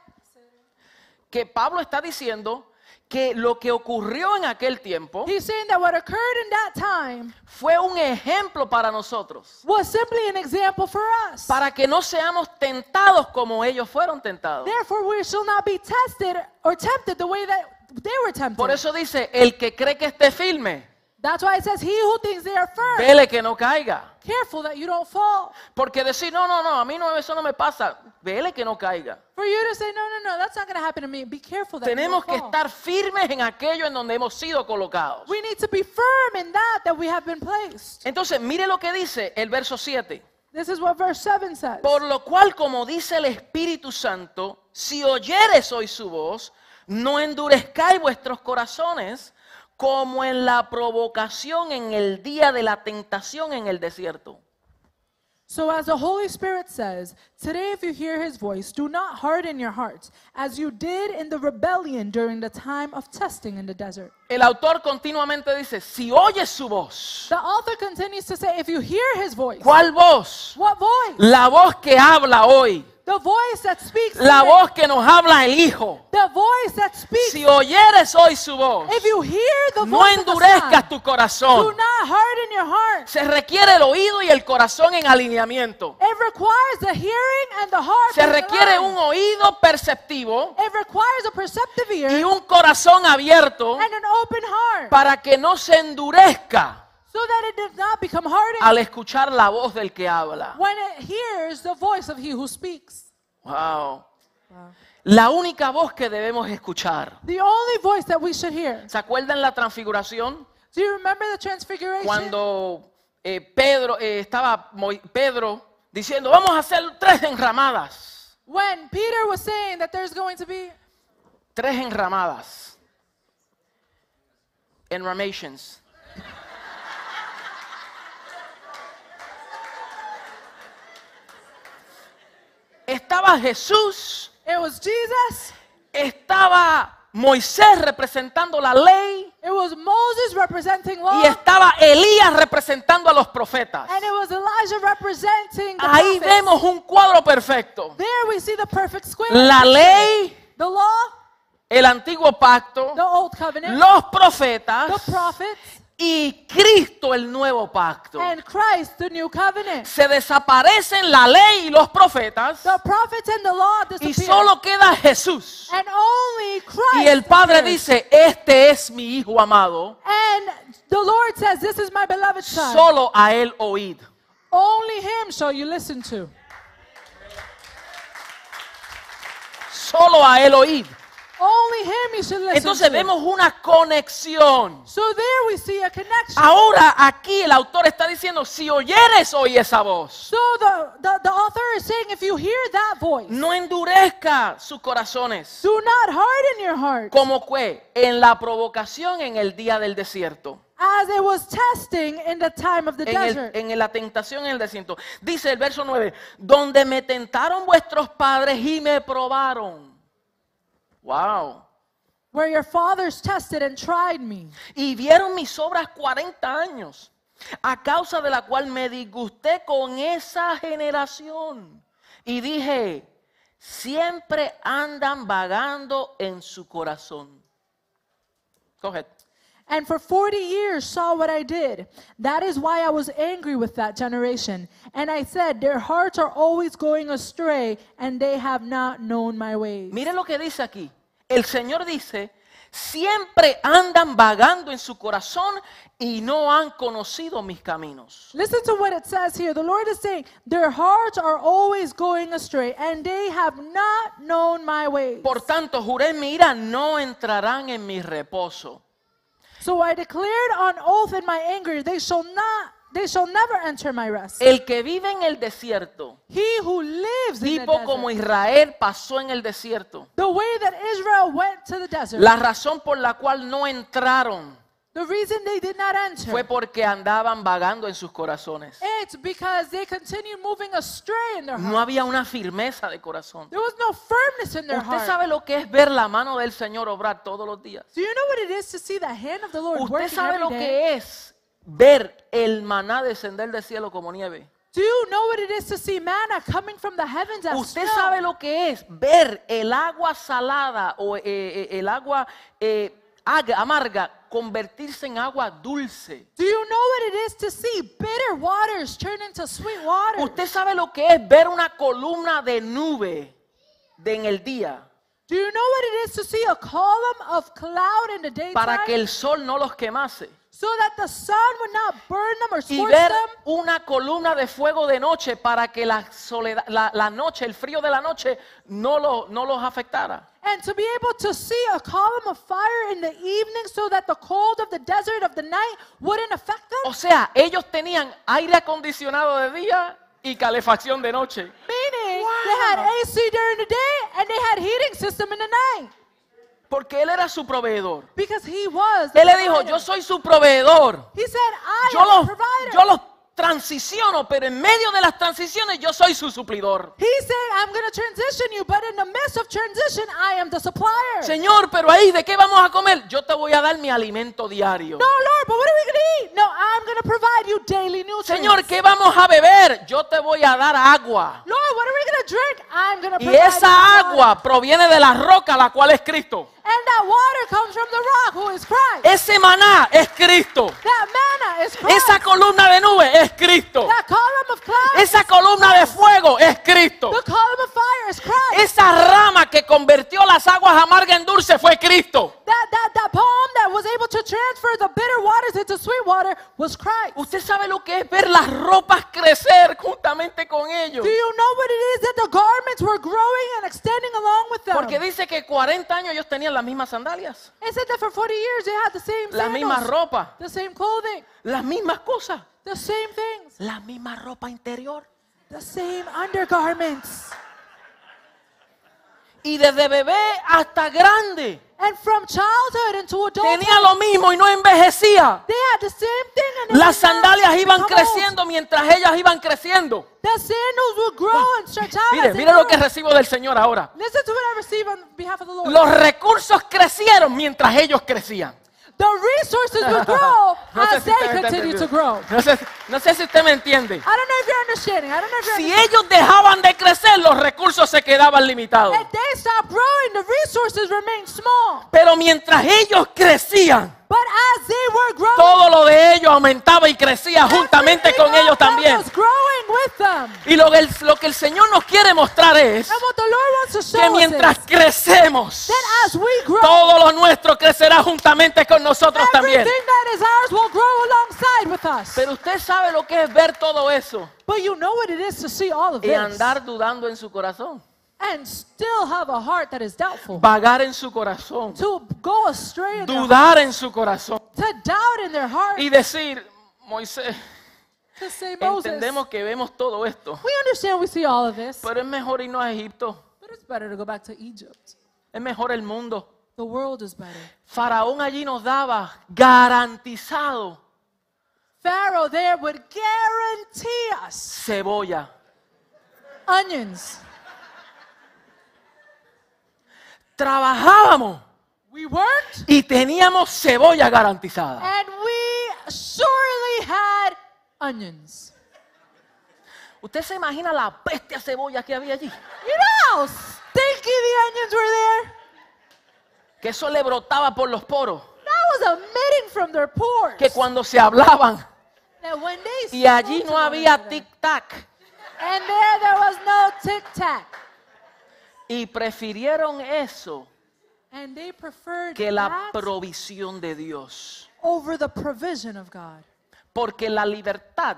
Que Pablo está diciendo que lo que ocurrió en aquel tiempo he's saying that what occurred in that time fue un ejemplo para nosotros. was simply an example for us. Para que no seamos tentados como ellos fueron tentados. Therefore, we shall not be tested or tempted the way that they were tempted. Por eso dice, el que cree que esté firme, That's why it says, He who thinks they are firm, vele que no caiga. careful that you don't fall. Porque decir, no, no, no, a mí no, eso no me pasa, vele que no caiga. For you to say, No, no, no, that's not going to happen to me. Be careful that Tenemos you que don't fall. estar firmes en aquello en donde hemos sido colocados. We need to be firm in that that we have been placed. Entonces, mire lo que dice el verso 7. This is what verse 7 says. Por lo cual, como dice el Espíritu Santo, si oyeres hoy su voz, no endurezcáis vuestros corazones como en la provocación en el día de la tentación en el desierto. So, as the Holy Spirit says, today if you hear his voice, do not harden your hearts, as you did in the rebellion during the time of testing in the desert. El autor continuamente dice, si oyes su voz, The author continues to say, if you hear his voice, ¿cuál voz? what voice? La voz que habla hoy, The voice that speaks. la voz que nos habla el Hijo. The voice that speaks. Si oyeres hoy su voz, If you hear the no voice the endurezcas tu do corazón. not harden your heart. Se requiere el oído y el corazón en alineamiento. It requires the hearing and the heart. Se requiere un oído perceptivo It requires a perceptive y ear un corazón abierto and an open heart, para que no se endurezca so that it does not become hardened al escuchar la voz del que habla. when it hears the voice of he who speaks. Wow. La única voz que debemos escuchar. The only voice that we should hear. ¿Se acuerdan la transfiguración? Do you remember the transfiguration? Cuando eh, Pedro eh, estaba Pedro diciendo, vamos a hacer tres enramadas. When Peter was saying that there's going to be Tres enramadas. Enramations. Estaba Jesús, it was Jesus, estaba Moisés representando la ley it was Moses representing law, y estaba Elías representando a los profetas. and it was Elijah representing the Ahí prophets. vemos un cuadro perfecto. There we see the perfect square. La ley, the law, el antiguo pacto, the old covenant, los profetas the prophets, y Cristo el nuevo pacto. and Christ, the new covenant. Se desaparecen la ley y los profetas The and the law y solo queda Jesús. and only Christ Y el Padre appears. dice, este es mi Hijo amado, And the Lord says, This is my beloved Son. solo a Él oíd. Only Him shall you listen to. Solo a Él oíd. Only Him you should listen Entonces to. vemos una conexión. So there we see a connection. Ahora aquí el autor está diciendo, si oyeres hoy esa voz, So the, the, the author is saying, if you hear that voice, no endurezca sus corazones. do not harden your heart. Como fue en la provocación en el día del desierto. As it was testing in the time of the En, el- desert. en la tentación en el desierto. Dice el verso 9, donde me tentaron vuestros padres y me probaron. Wow. where your fathers tested and tried me. Y vieron mis obras 40 años, a causa de la cual me disgusté con esa generación. Y dije, siempre andan vagando en su corazón. Go ahead. And for 40 years saw what I did. That is why I was angry with that generation. And I said, Their hearts are always going astray, and they have not known my ways. Mire lo que dice aquí. El Señor dice, siempre andan vagando en su corazón y no han conocido mis caminos. Listen to what it says here. The Lord is saying, Their hearts are always going astray, and they have not known my ways. Por tanto, juré en mi ira, no entrarán en mi reposo. So I declared on oath in my anger, they shall not, they shall never enter my rest. El que vive en el desierto, He who lives in the tipo como desert, Israel pasó en el desierto. the way that Israel went to the desert, La razón por la cual no entraron the reason they did not enter, fue porque andaban vagando en sus corazones. it's because they continued moving astray in their No heart. había una firmeza de corazón. There was no firmness in their Usted heart. sabe lo que es ver la mano del Señor obrar todos los días. Do you know what it is to see the hand of the Lord Usted working sabe every lo day? que es ver el maná descender del cielo como nieve. Do you know what it is to see manna coming from the heavens as Usted snow? sabe lo que es ver el agua salada o eh, eh, el agua eh, amarga convertirse en agua dulce. Do you know what it is to see bitter waters turn into sweet waters? Usted sabe lo que es ver una columna de nube de en el día Do you know what it is to see a column of cloud in the daytime para que el sol no los quemase. so that the sun would not burn them or Y ver them? una columna de fuego de noche para que la soledad, la, la noche, el frío de la noche no, lo- no los afectara. And to be able to see a column of fire in the evening so that the cold of the desert of the night wouldn't affect them? O sea, ellos tenían aire acondicionado de día y calefacción de noche. Meaning they had AC during the day and they had heating system in the night Porque él era su proveedor. because he was. the Él le dijo, provider. yo soy su proveedor. He said, I Yo am los, the provider. yo los transiciono, pero en medio de las transiciones yo soy su suplidor. He said, I'm going to transition you, but in the midst of transition, I am the supplier. Señor, pero ahí, ¿de qué vamos a comer? Yo te voy a dar mi alimento diario. No, Lord, but what are we going to eat? No, I'm going to provide you daily nutrients. Señor, ¿qué vamos a beber? Yo te voy a dar agua. Lord, what are we going to drink? I'm going to Y provide you esa agua proviene de la roca, la cual es Cristo. And that water comes from the rock, who is Christ. Ese maná es Cristo. that manna is Christ. Esa columna de nube es Cristo. that column of cloud. Esa columna de fuego es Cristo. the column of fire is Christ. Esa rama que convirtió las aguas amargas en dulce fue Cristo. that, that, that palm that was able to transfer the bitter waters into sweet water was Christ. Usted sabe lo que es ver las ropas crecer juntamente con ellos. Do you know what it is that the garments were growing and extending along with them? Porque dice que 40 años ellos tenían las mismas sandalias, It said that for 40 years they had the same la misma ropa, the same clothing, las mismas cosas, the same things, la misma ropa interior. the same undergarments. Y desde bebé hasta grande And from childhood into adulthood, tenía lo mismo y no envejecía. they had the same thing. And Las sandalias iban creciendo mientras ellas iban creciendo. The sandals would grow and stretch out. Mire, lo que recibo del Señor ahora. Listen to what I receive on behalf of the Lord. Los recursos crecieron mientras ellos crecían. the resources would grow No as they continue to grow. No sé, no sé si usted me entiende. I don't know if you're understanding. I don't know if you're Si ellos dejaban de crecer, los recursos se quedaban limitados. If they stop growing, the resources remain small. Pero mientras ellos crecían, todo lo de ellos aumentaba y crecía juntamente con ellos también. Y lo que, el, lo que el Señor nos quiere mostrar es que mientras crecemos, todo lo nuestro crecerá juntamente con nosotros también. Pero usted sabe lo que es ver todo eso but you know what it is to see all of y this andar dudando en su corazón, and still have a heart that is doubtful. vagar en su corazón, to go astray in their dudar en su corazón to doubt in their heart, y decir, Moisés, to say, Moses, entendemos que vemos todo esto, we understand we see all of this, pero es mejor irnos a Egipto, but it's better to go back to Egypt. es mejor el mundo. The world is better. Faraón allí nos daba garantizado Pharaoh there would guarantee us cebolla, onions. trabajábamos We worked y teníamos cebolla garantizada. and we surely had onions. ¿Usted se imagina la peste a cebolla que había allí? You know how stinky the onions were there? Que eso le brotaba por los poros. That was emitting from their pores. Que cuando se hablaban y allí no había tic-tac And there there was no tic-tac. y prefirieron eso And they preferred que la provisión de Dios. over the provision of God. Porque la libertad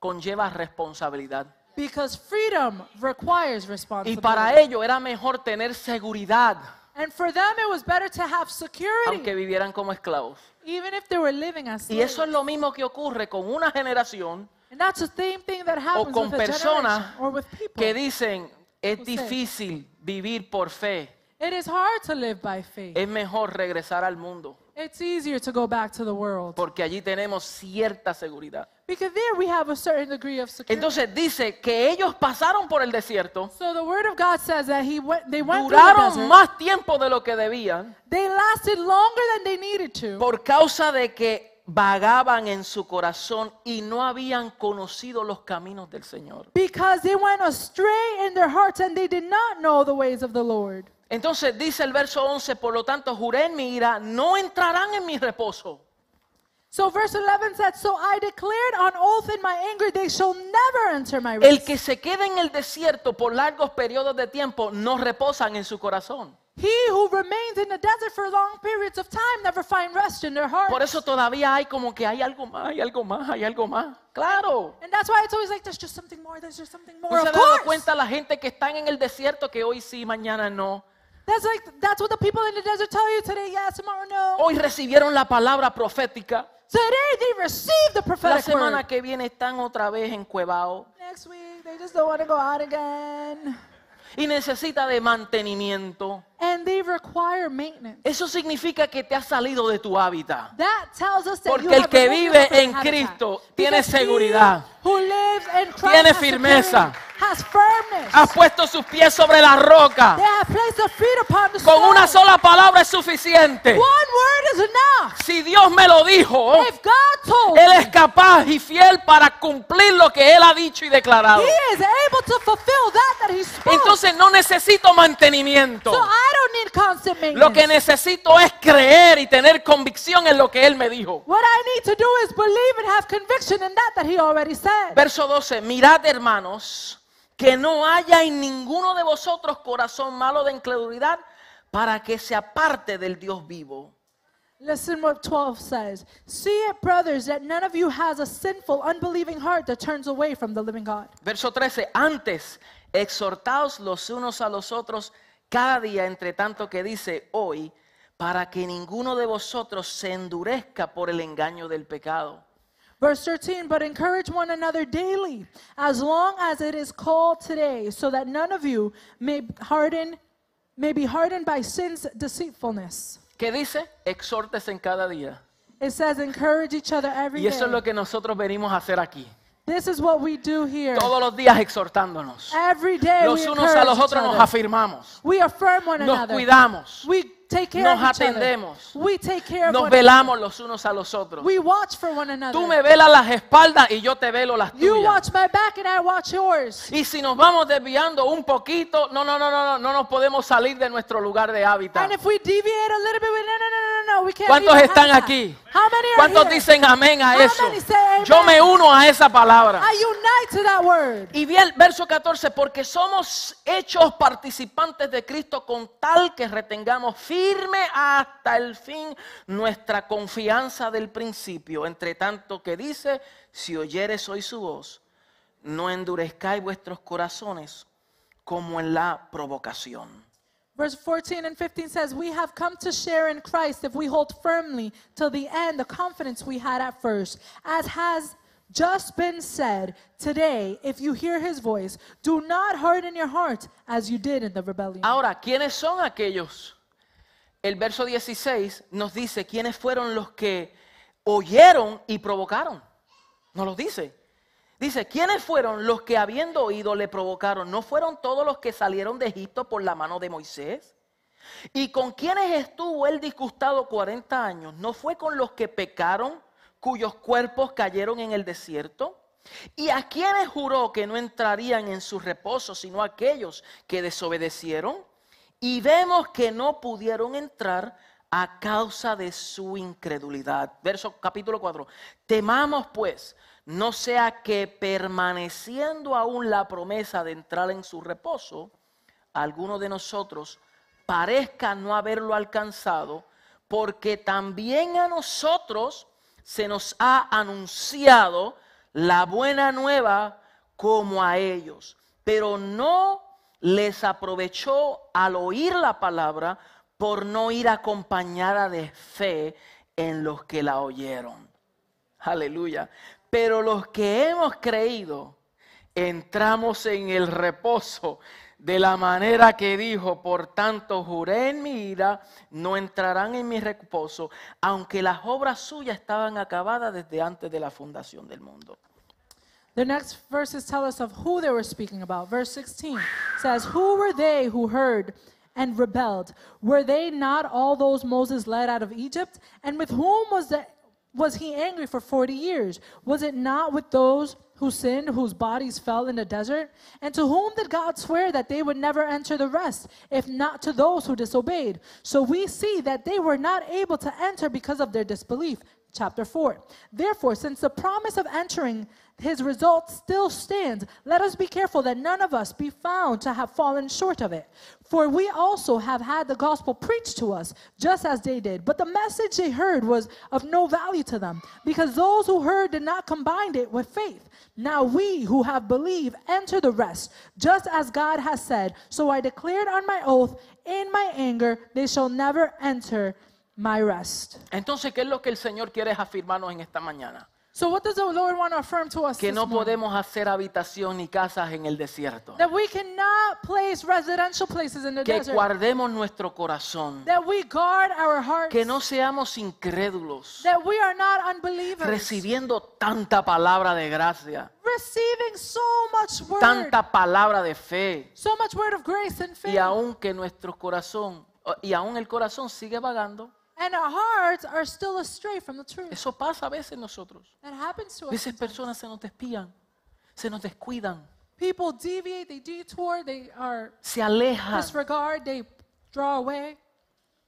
conlleva responsabilidad. Because freedom requires Y responsibility. para ello era mejor tener seguridad, and for them it was better to have security, aunque vivieran como esclavos. even if they were living as Y eso es lo mismo que ocurre con una generación and that's the same thing that happens con with a personas generation or with people. que dicen, es say? difícil vivir por fe, it is hard to live by faith. es mejor regresar al mundo, it's easier to go back to the world. porque allí tenemos cierta seguridad. Because there we have a certain degree of security. Entonces dice que ellos pasaron por el desierto, so the word of God says that he went, they went through the duraron desert. más tiempo de lo que debían They lasted longer than they needed to por causa de que vagaban en su corazón y no habían conocido los caminos del Señor. because they went astray in their hearts and they did not know the ways of the Lord. Entonces dice el verso 11, por lo tanto juré en mi ira, no entrarán en mi reposo. So verse 11 said, So I declared on oath in my anger, they shall never enter my El rest. que se queda en el desierto por largos periodos de tiempo no reposan en su corazón. He who remains in the desert for long periods of time never find rest in their heart. Por eso todavía hay como que hay algo más, hay algo más, hay algo más. Claro. And that's why it's always like, there's just something more, there's just something ¿No more. se ha dado course. cuenta la gente que están en el desierto que hoy sí, mañana no? That's like, that's what the people in the desert tell you today, yes, tomorrow, no. Hoy recibieron la palabra profética. Today they receive the La prophetic semana word. que viene están otra vez en Cuevao Next week, they just don't want to go out again. y necesita de mantenimiento. And they require maintenance. Eso significa que te has salido de tu hábitat. That tells us that Porque you el have que removed vive en habitat. Cristo tiene Because he seguridad, who lives in Christ tiene has firmeza, security, has firmness. Has puesto sus pies sobre la roca. They have placed their feet upon the Con una sola palabra es suficiente. One word is enough. Si Dios me lo dijo, If God told Él es capaz y fiel para cumplir lo que Él ha dicho y declarado. He is able to fulfill that that He spoke. Entonces no necesito mantenimiento. so I don't need constant maintenance. Lo que necesito es creer y tener convicción en lo que Él me dijo. what I need to do is believe and have conviction in that that He already said. Verso 12, mirad hermanos, que no haya en ninguno de vosotros corazón malo de incredulidad para que se aparte del Dios vivo. Listen what 12 says. See it, brothers, that none of you has a sinful, unbelieving heart that turns away from the living God. Verso 13, antes exhortaos los unos a los otros cada día, entre tanto que dice hoy, para que ninguno de vosotros se endurezca por el engaño del pecado. Verse 13, but encourage one another daily, as long as it is called today, so that none of you may harden, may be hardened by sin's deceitfulness. ¿Qué dice? Exhortes en cada día. It says encourage each other every Y eso es day. lo que nosotros venimos a hacer aquí. This is what we do here. Todos los días exhortándonos. Every day Los we unos a encourage los each otros nos other. afirmamos. We affirm one Nos another. cuidamos. We take care Nos of each other. atendemos. We take care of Nos one velamos los unos a los otros. We watch for one another. Tú me velas las espaldas y yo te velo las You tuyas. watch my back and I watch yours. Y si nos vamos desviando un poquito, no, no, no, no, no, no nos podemos salir de nuestro lugar de hábitat. And if we deviate a little bit, we- no, no, no, no, no, we can't ¿Cuántos están habitat. aquí? How many are ¿Cuántos here? dicen amén a How eso? many say amen? Yo me uno a esa palabra. I unite to that word. Y bien, verso 14, porque somos hechos participantes de Cristo con tal que retengamos firme hasta el fin nuestra confianza del principio. Entre tanto que dice, si oyeres hoy su voz, no endurezcáis vuestros corazones como en la provocación. Verse 14 and 15 says, We have come to share in Christ if we hold firmly till the end the confidence we had at first. As has just been said, today, if you hear his voice, do not harden your heart as you did in the rebellion. Ahora, ¿quiénes son aquellos? El verso 16 nos dice quiénes fueron los que oyeron y provocaron. Nos lo dice. Dice, ¿quiénes fueron los que habiendo oído le provocaron? ¿No fueron todos los que salieron de Egipto por la mano de Moisés? ¿Y con quiénes estuvo él disgustado 40 años? ¿No fue con los que pecaron, cuyos cuerpos cayeron en el desierto? ¿Y a quienes juró que no entrarían en su reposo, sino aquellos que desobedecieron? Y vemos que no pudieron entrar a causa de su incredulidad. Verso capítulo 4. Temamos pues, no sea que permaneciendo aún la promesa de entrar en su reposo, alguno de nosotros parezca no haberlo alcanzado, porque también a nosotros se nos ha anunciado la buena nueva como a ellos, pero no les aprovechó al oír la palabra por no ir acompañada de fe en los que la oyeron. Aleluya. Pero los que hemos creído, entramos en el reposo de la manera que dijo, por tanto juré en mi ira, no entrarán en mi reposo, aunque las obras suyas estaban acabadas desde antes de la fundación del mundo. The next verses tell us of who they were speaking about. Verse 16 says, Who were they who heard and rebelled? Were they not all those Moses led out of Egypt? And with whom was, the, was he angry for 40 years? Was it not with those who sinned, whose bodies fell in the desert? And to whom did God swear that they would never enter the rest, if not to those who disobeyed? So we see that they were not able to enter because of their disbelief. Chapter 4. Therefore, since the promise of entering his result still stands, let us be careful that none of us be found to have fallen short of it. For we also have had the gospel preached to us, just as they did. But the message they heard was of no value to them, because those who heard did not combine it with faith. Now we who have believed enter the rest, just as God has said. So I declared on my oath, in my anger, they shall never enter my rest. Entonces, ¿qué es lo que el Señor quiere afirmarnos en esta mañana? So, what does the Lord want to affirm to us? Que this no morning? podemos hacer habitación ni casas en el desierto. That we cannot place residential places in the Que desert. guardemos nuestro corazón. That we guard our hearts. Que no seamos incrédulos. that we are not unbelievers. Recibiendo tanta palabra de gracia. receiving so much word, tanta palabra de fe. so much word of grace and faith, Y aun que nuestro corazón, y aún el corazón sigue vagando, and our hearts are still astray from the truth. eso pasa a veces nosotros. That happens to A us. veces sometimes. personas se nos despían, se nos descuidan, People deviate, they detour, they are se alejan. disregard, they draw away.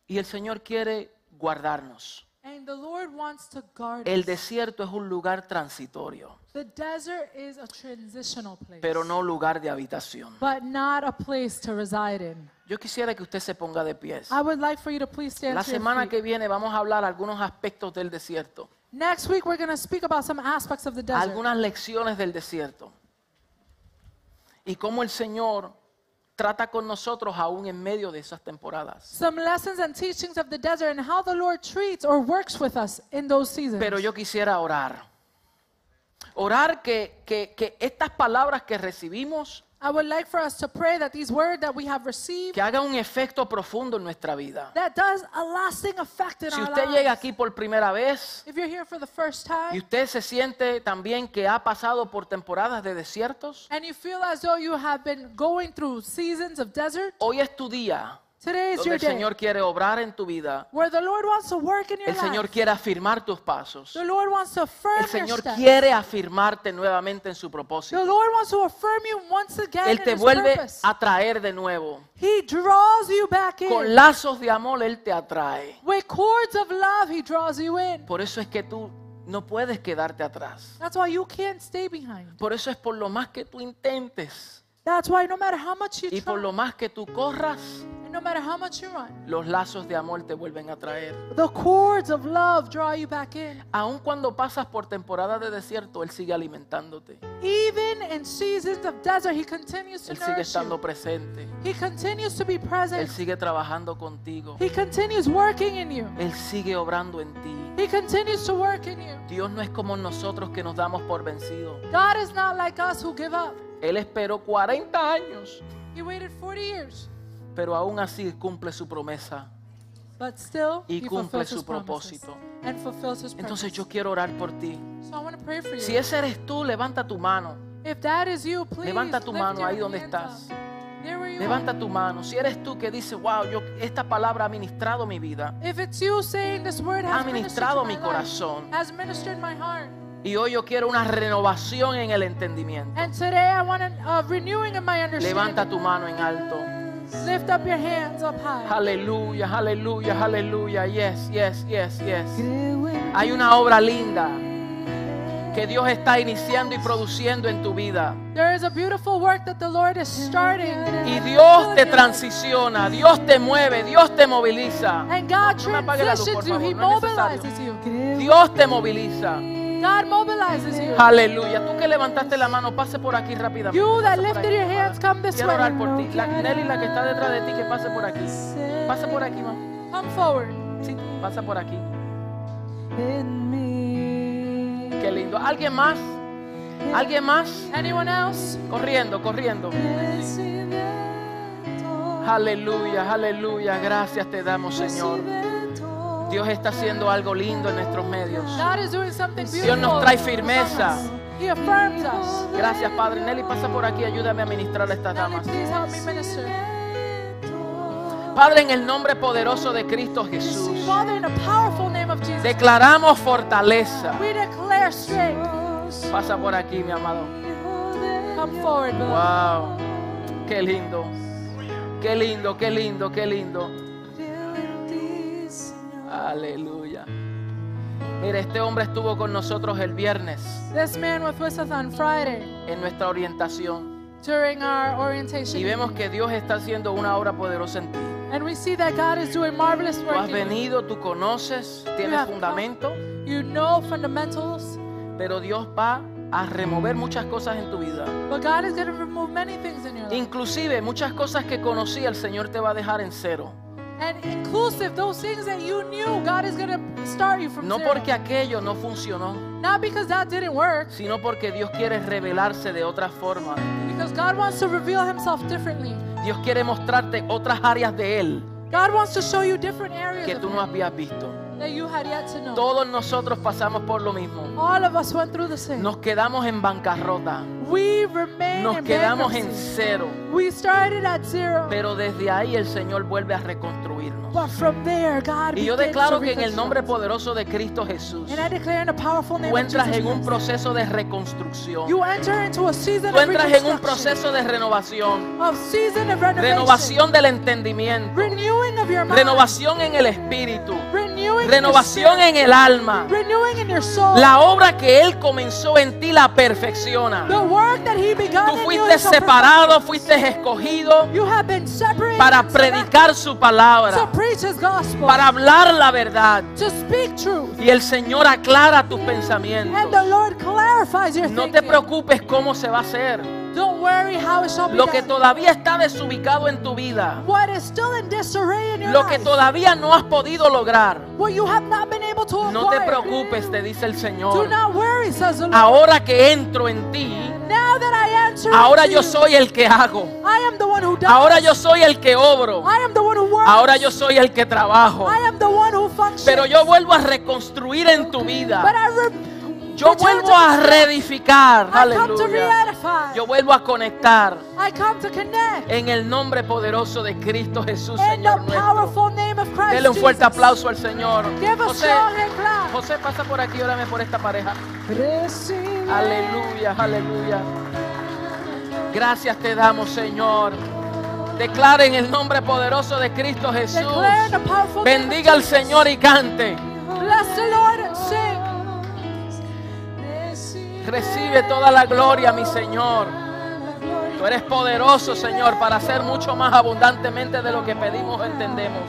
Y el Señor quiere guardarnos. And the Lord wants to guard El us. desierto es un lugar transitorio, The desert is a transitional place, pero no lugar de habitación. but not a place to reside in. Yo quisiera que usted se ponga de pies. I would like for you to please stand La to your semana feet. que viene vamos a hablar algunos aspectos del desierto, Next week, we're going to speak about some aspects of the desert. algunas lecciones del desierto y cómo el Señor trata con nosotros aún en medio de esas temporadas. Some lessons and teachings of the desert and how the Lord treats or works with us in those seasons. Pero yo quisiera orar. Orar que, que, que estas palabras que recibimos, I would like for us to pray that these words that we have received que hagan un efecto profundo en nuestra vida. that does a lasting effect in Si our usted lives. llega aquí por primera vez if you're here for the first y time usted se siente también que ha pasado por temporadas de desiertos, and you feel as though you have been going through seasons of desert, hoy es tu día today is donde your el day Señor quiere obrar en tu vida. where the Lord wants to work in your El Señor life. quiere afirmar tus pasos. The Lord wants to affirm El your Señor steps. quiere afirmarte nuevamente en su The propósito. Lord wants to affirm you once again Él in te His vuelve purpose. a traer de nuevo. He draws you back Con in. lazos de amor Él te atrae. With cords of love, He draws you in. Por eso es que tú no puedes quedarte atrás. That's why you can't stay behind. Por eso es por lo más que tú intentes That's why no matter how much you y por try, lo más que tú corras, and no matter how much you run, los lazos de amor te vuelven a traer. the cords of love draw you back in. Aun cuando pasas por temporada de desierto, Él sigue alimentándote. Even in seasons of desert, He continues to Él sigue nourish estando you. presente. He continues to be Él present. sigue trabajando contigo. He continues working in you. Él sigue obrando en ti. He continues to work in you. Dios no es como nosotros que nos damos por vencidos. God is not like us who give up. Él esperó 40 años, He waited 40 years, pero aún así cumple su promesa. but still Y cumple su propósito. and His Entonces yo quiero orar por ti. So I want to pray for you. Si ese eres tú, levanta tu mano. If that is you, please Levanta tu mano ahí donde estás. Levanta tu mano. Si eres tú que dices, wow, yo, esta palabra ha ministrado mi vida. If it's you saying this word Ha has ministered ministrado mi corazón. has ministered my heart, Y hoy yo quiero una renovación en el entendimiento. and today I want a renewing of my understanding. Levanta tu mano en alto. Lift up your hands up high. Aleluya, aleluya, aleluya. Yes, yes, yes, yes. Hay una obra linda que Dios está iniciando y produciendo en tu vida. There is a beautiful work that the Lord is starting. Y Dios te transiciona, Dios te mueve, Dios te moviliza. And God No por transitions you. He no mobilizes you. Dios te moviliza. God mobilizes you. Aleluya. Tú que levantaste la mano, pase por aquí rápidamente. You that lifted your hands, come this Quiero orar way. por ti. La, Nelly, la que está detrás de ti, que pase por aquí. Pase por aquí, mamá. Come forward. Sí, pasa por aquí. Qué lindo. ¿Alguien más? ¿Alguien más? Anyone else? Corriendo, corriendo. Aleluya, aleluya. Gracias te damos, Señor. Dios está haciendo algo lindo en nuestros medios. Dios nos trae firmeza. Gracias, Padre. Nelly, pasa por aquí. Ayúdame a ministrar a estas damas. Padre, en el nombre poderoso de Cristo Jesús, declaramos fortaleza. Pasa por aquí, mi amado. Wow. Qué lindo. Qué lindo, qué lindo, qué lindo. Aleluya. Mira, este hombre estuvo con nosotros el viernes This man was with us on Friday en nuestra orientación during our y orientation. vemos que Dios está haciendo una obra poderosa en ti. And we see that God is doing marvelous Tú work. has in you. venido, tú conoces, tienes come. fundamento, You know fundamentals, pero Dios va a remover muchas cosas en tu vida. but God is going to remove many things in your life. Inclusive muchas cosas que conocí el Señor te va a dejar en cero. And inclusive those things that you knew, God is going to start you from No zero. porque aquello no funcionó, Not because that didn't work, sino porque Dios quiere revelarse de otra forma. because God wants to reveal himself differently. Dios quiere mostrarte otras áreas de Él God wants to show you different areas que of tú him no habías visto. That you had yet to know. Todos nosotros pasamos por lo mismo. All of us went through the same. Nos quedamos en bancarrota. We remain Nos in quedamos en cero. We started at zero. Pero desde ahí el Señor vuelve a reconstruirnos. But from there, God Y yo declaro que en el nombre poderoso de Cristo Jesús, And I declare in the powerful name tú of entras Jesus en un proceso de reconstrucción. you enter into a season Tú of entras en un reconstruction, proceso de renovación. of season of renovation, Renovación del entendimiento. renewing of your mind, Renovación en el espíritu. your Renovación en el alma. renewing in your soul. La obra que Él comenzó en ti la perfecciona. the work that He began Tú fuiste separado, fuiste escogido You have been separated para predicar su to palabra, preach His gospel, para hablar la verdad. to speak truth. Y el Señor aclara tus And the pensamientos. Lord clarifies your No te preocupes cómo se va a hacer. Don't worry how it shall be Lo que todavía está desubicado en tu vida, What is still in disarray in your lo que todavía no has podido lograr, what you have not been able to no te preocupes, te dice el Do Señor. not worry, says the Lord. Ahora que entro en ti, now that I enter ahora yo soy el que hago. I am the one who does. Ahora yo soy el que obro. I am the one who works. Ahora yo soy el que trabajo. I am the one who functions. Pero yo vuelvo a reconstruir en tu but vida. I Yo vuelvo a reedificar. Aleluya. Yo vuelvo a conectar en el nombre poderoso de Cristo Jesús, In Señor the nuestro. powerful name of Christ Dele un fuerte aplauso al Señor. José. José, pasa por aquí, órame por esta pareja. Aleluya, aleluya. Gracias te damos, Señor. Declara en el nombre poderoso de Cristo Jesús. Bendiga al. Señor y cante. Recibe toda la gloria, mi Señor. Tú eres poderoso, Señor, para hacer mucho más abundantemente de lo que pedimos o entendemos.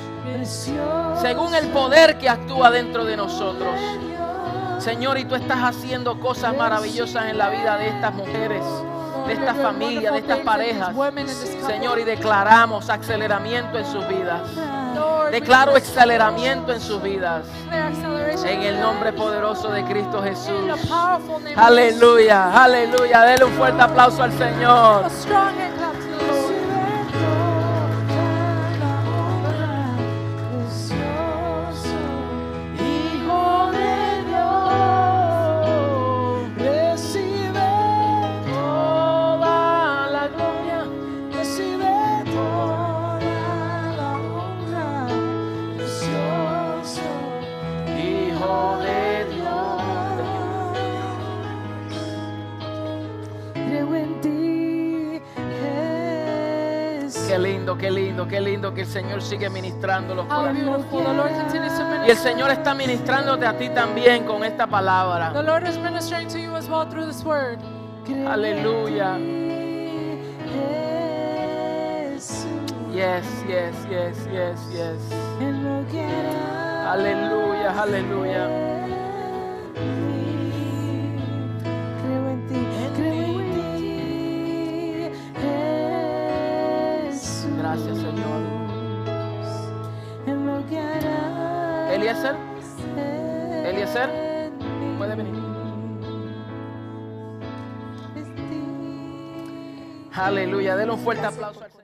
Según el poder que actúa dentro de nosotros. Señor, y tú estás haciendo cosas maravillosas en la vida de estas mujeres, de estas familias, de estas parejas. Señor, y declaramos aceleramiento en sus vidas. Declaro aceleramiento en sus vidas. En el nombre poderoso de Cristo Jesús. Aleluya, aleluya. Dele un fuerte aplauso al Señor. Lindo, qué lindo, qué lindo que el Señor sigue ministrando los corazones. Y el. Señor está ministrándote a ti también con esta The palabra. Lord is ministering to you as well through this word. Aleluya. Yes, yes, yes, yes, yes. Aleluya, aleluya. Eliezer, puede venir. Aleluya, denle un fuerte aplauso al Señor.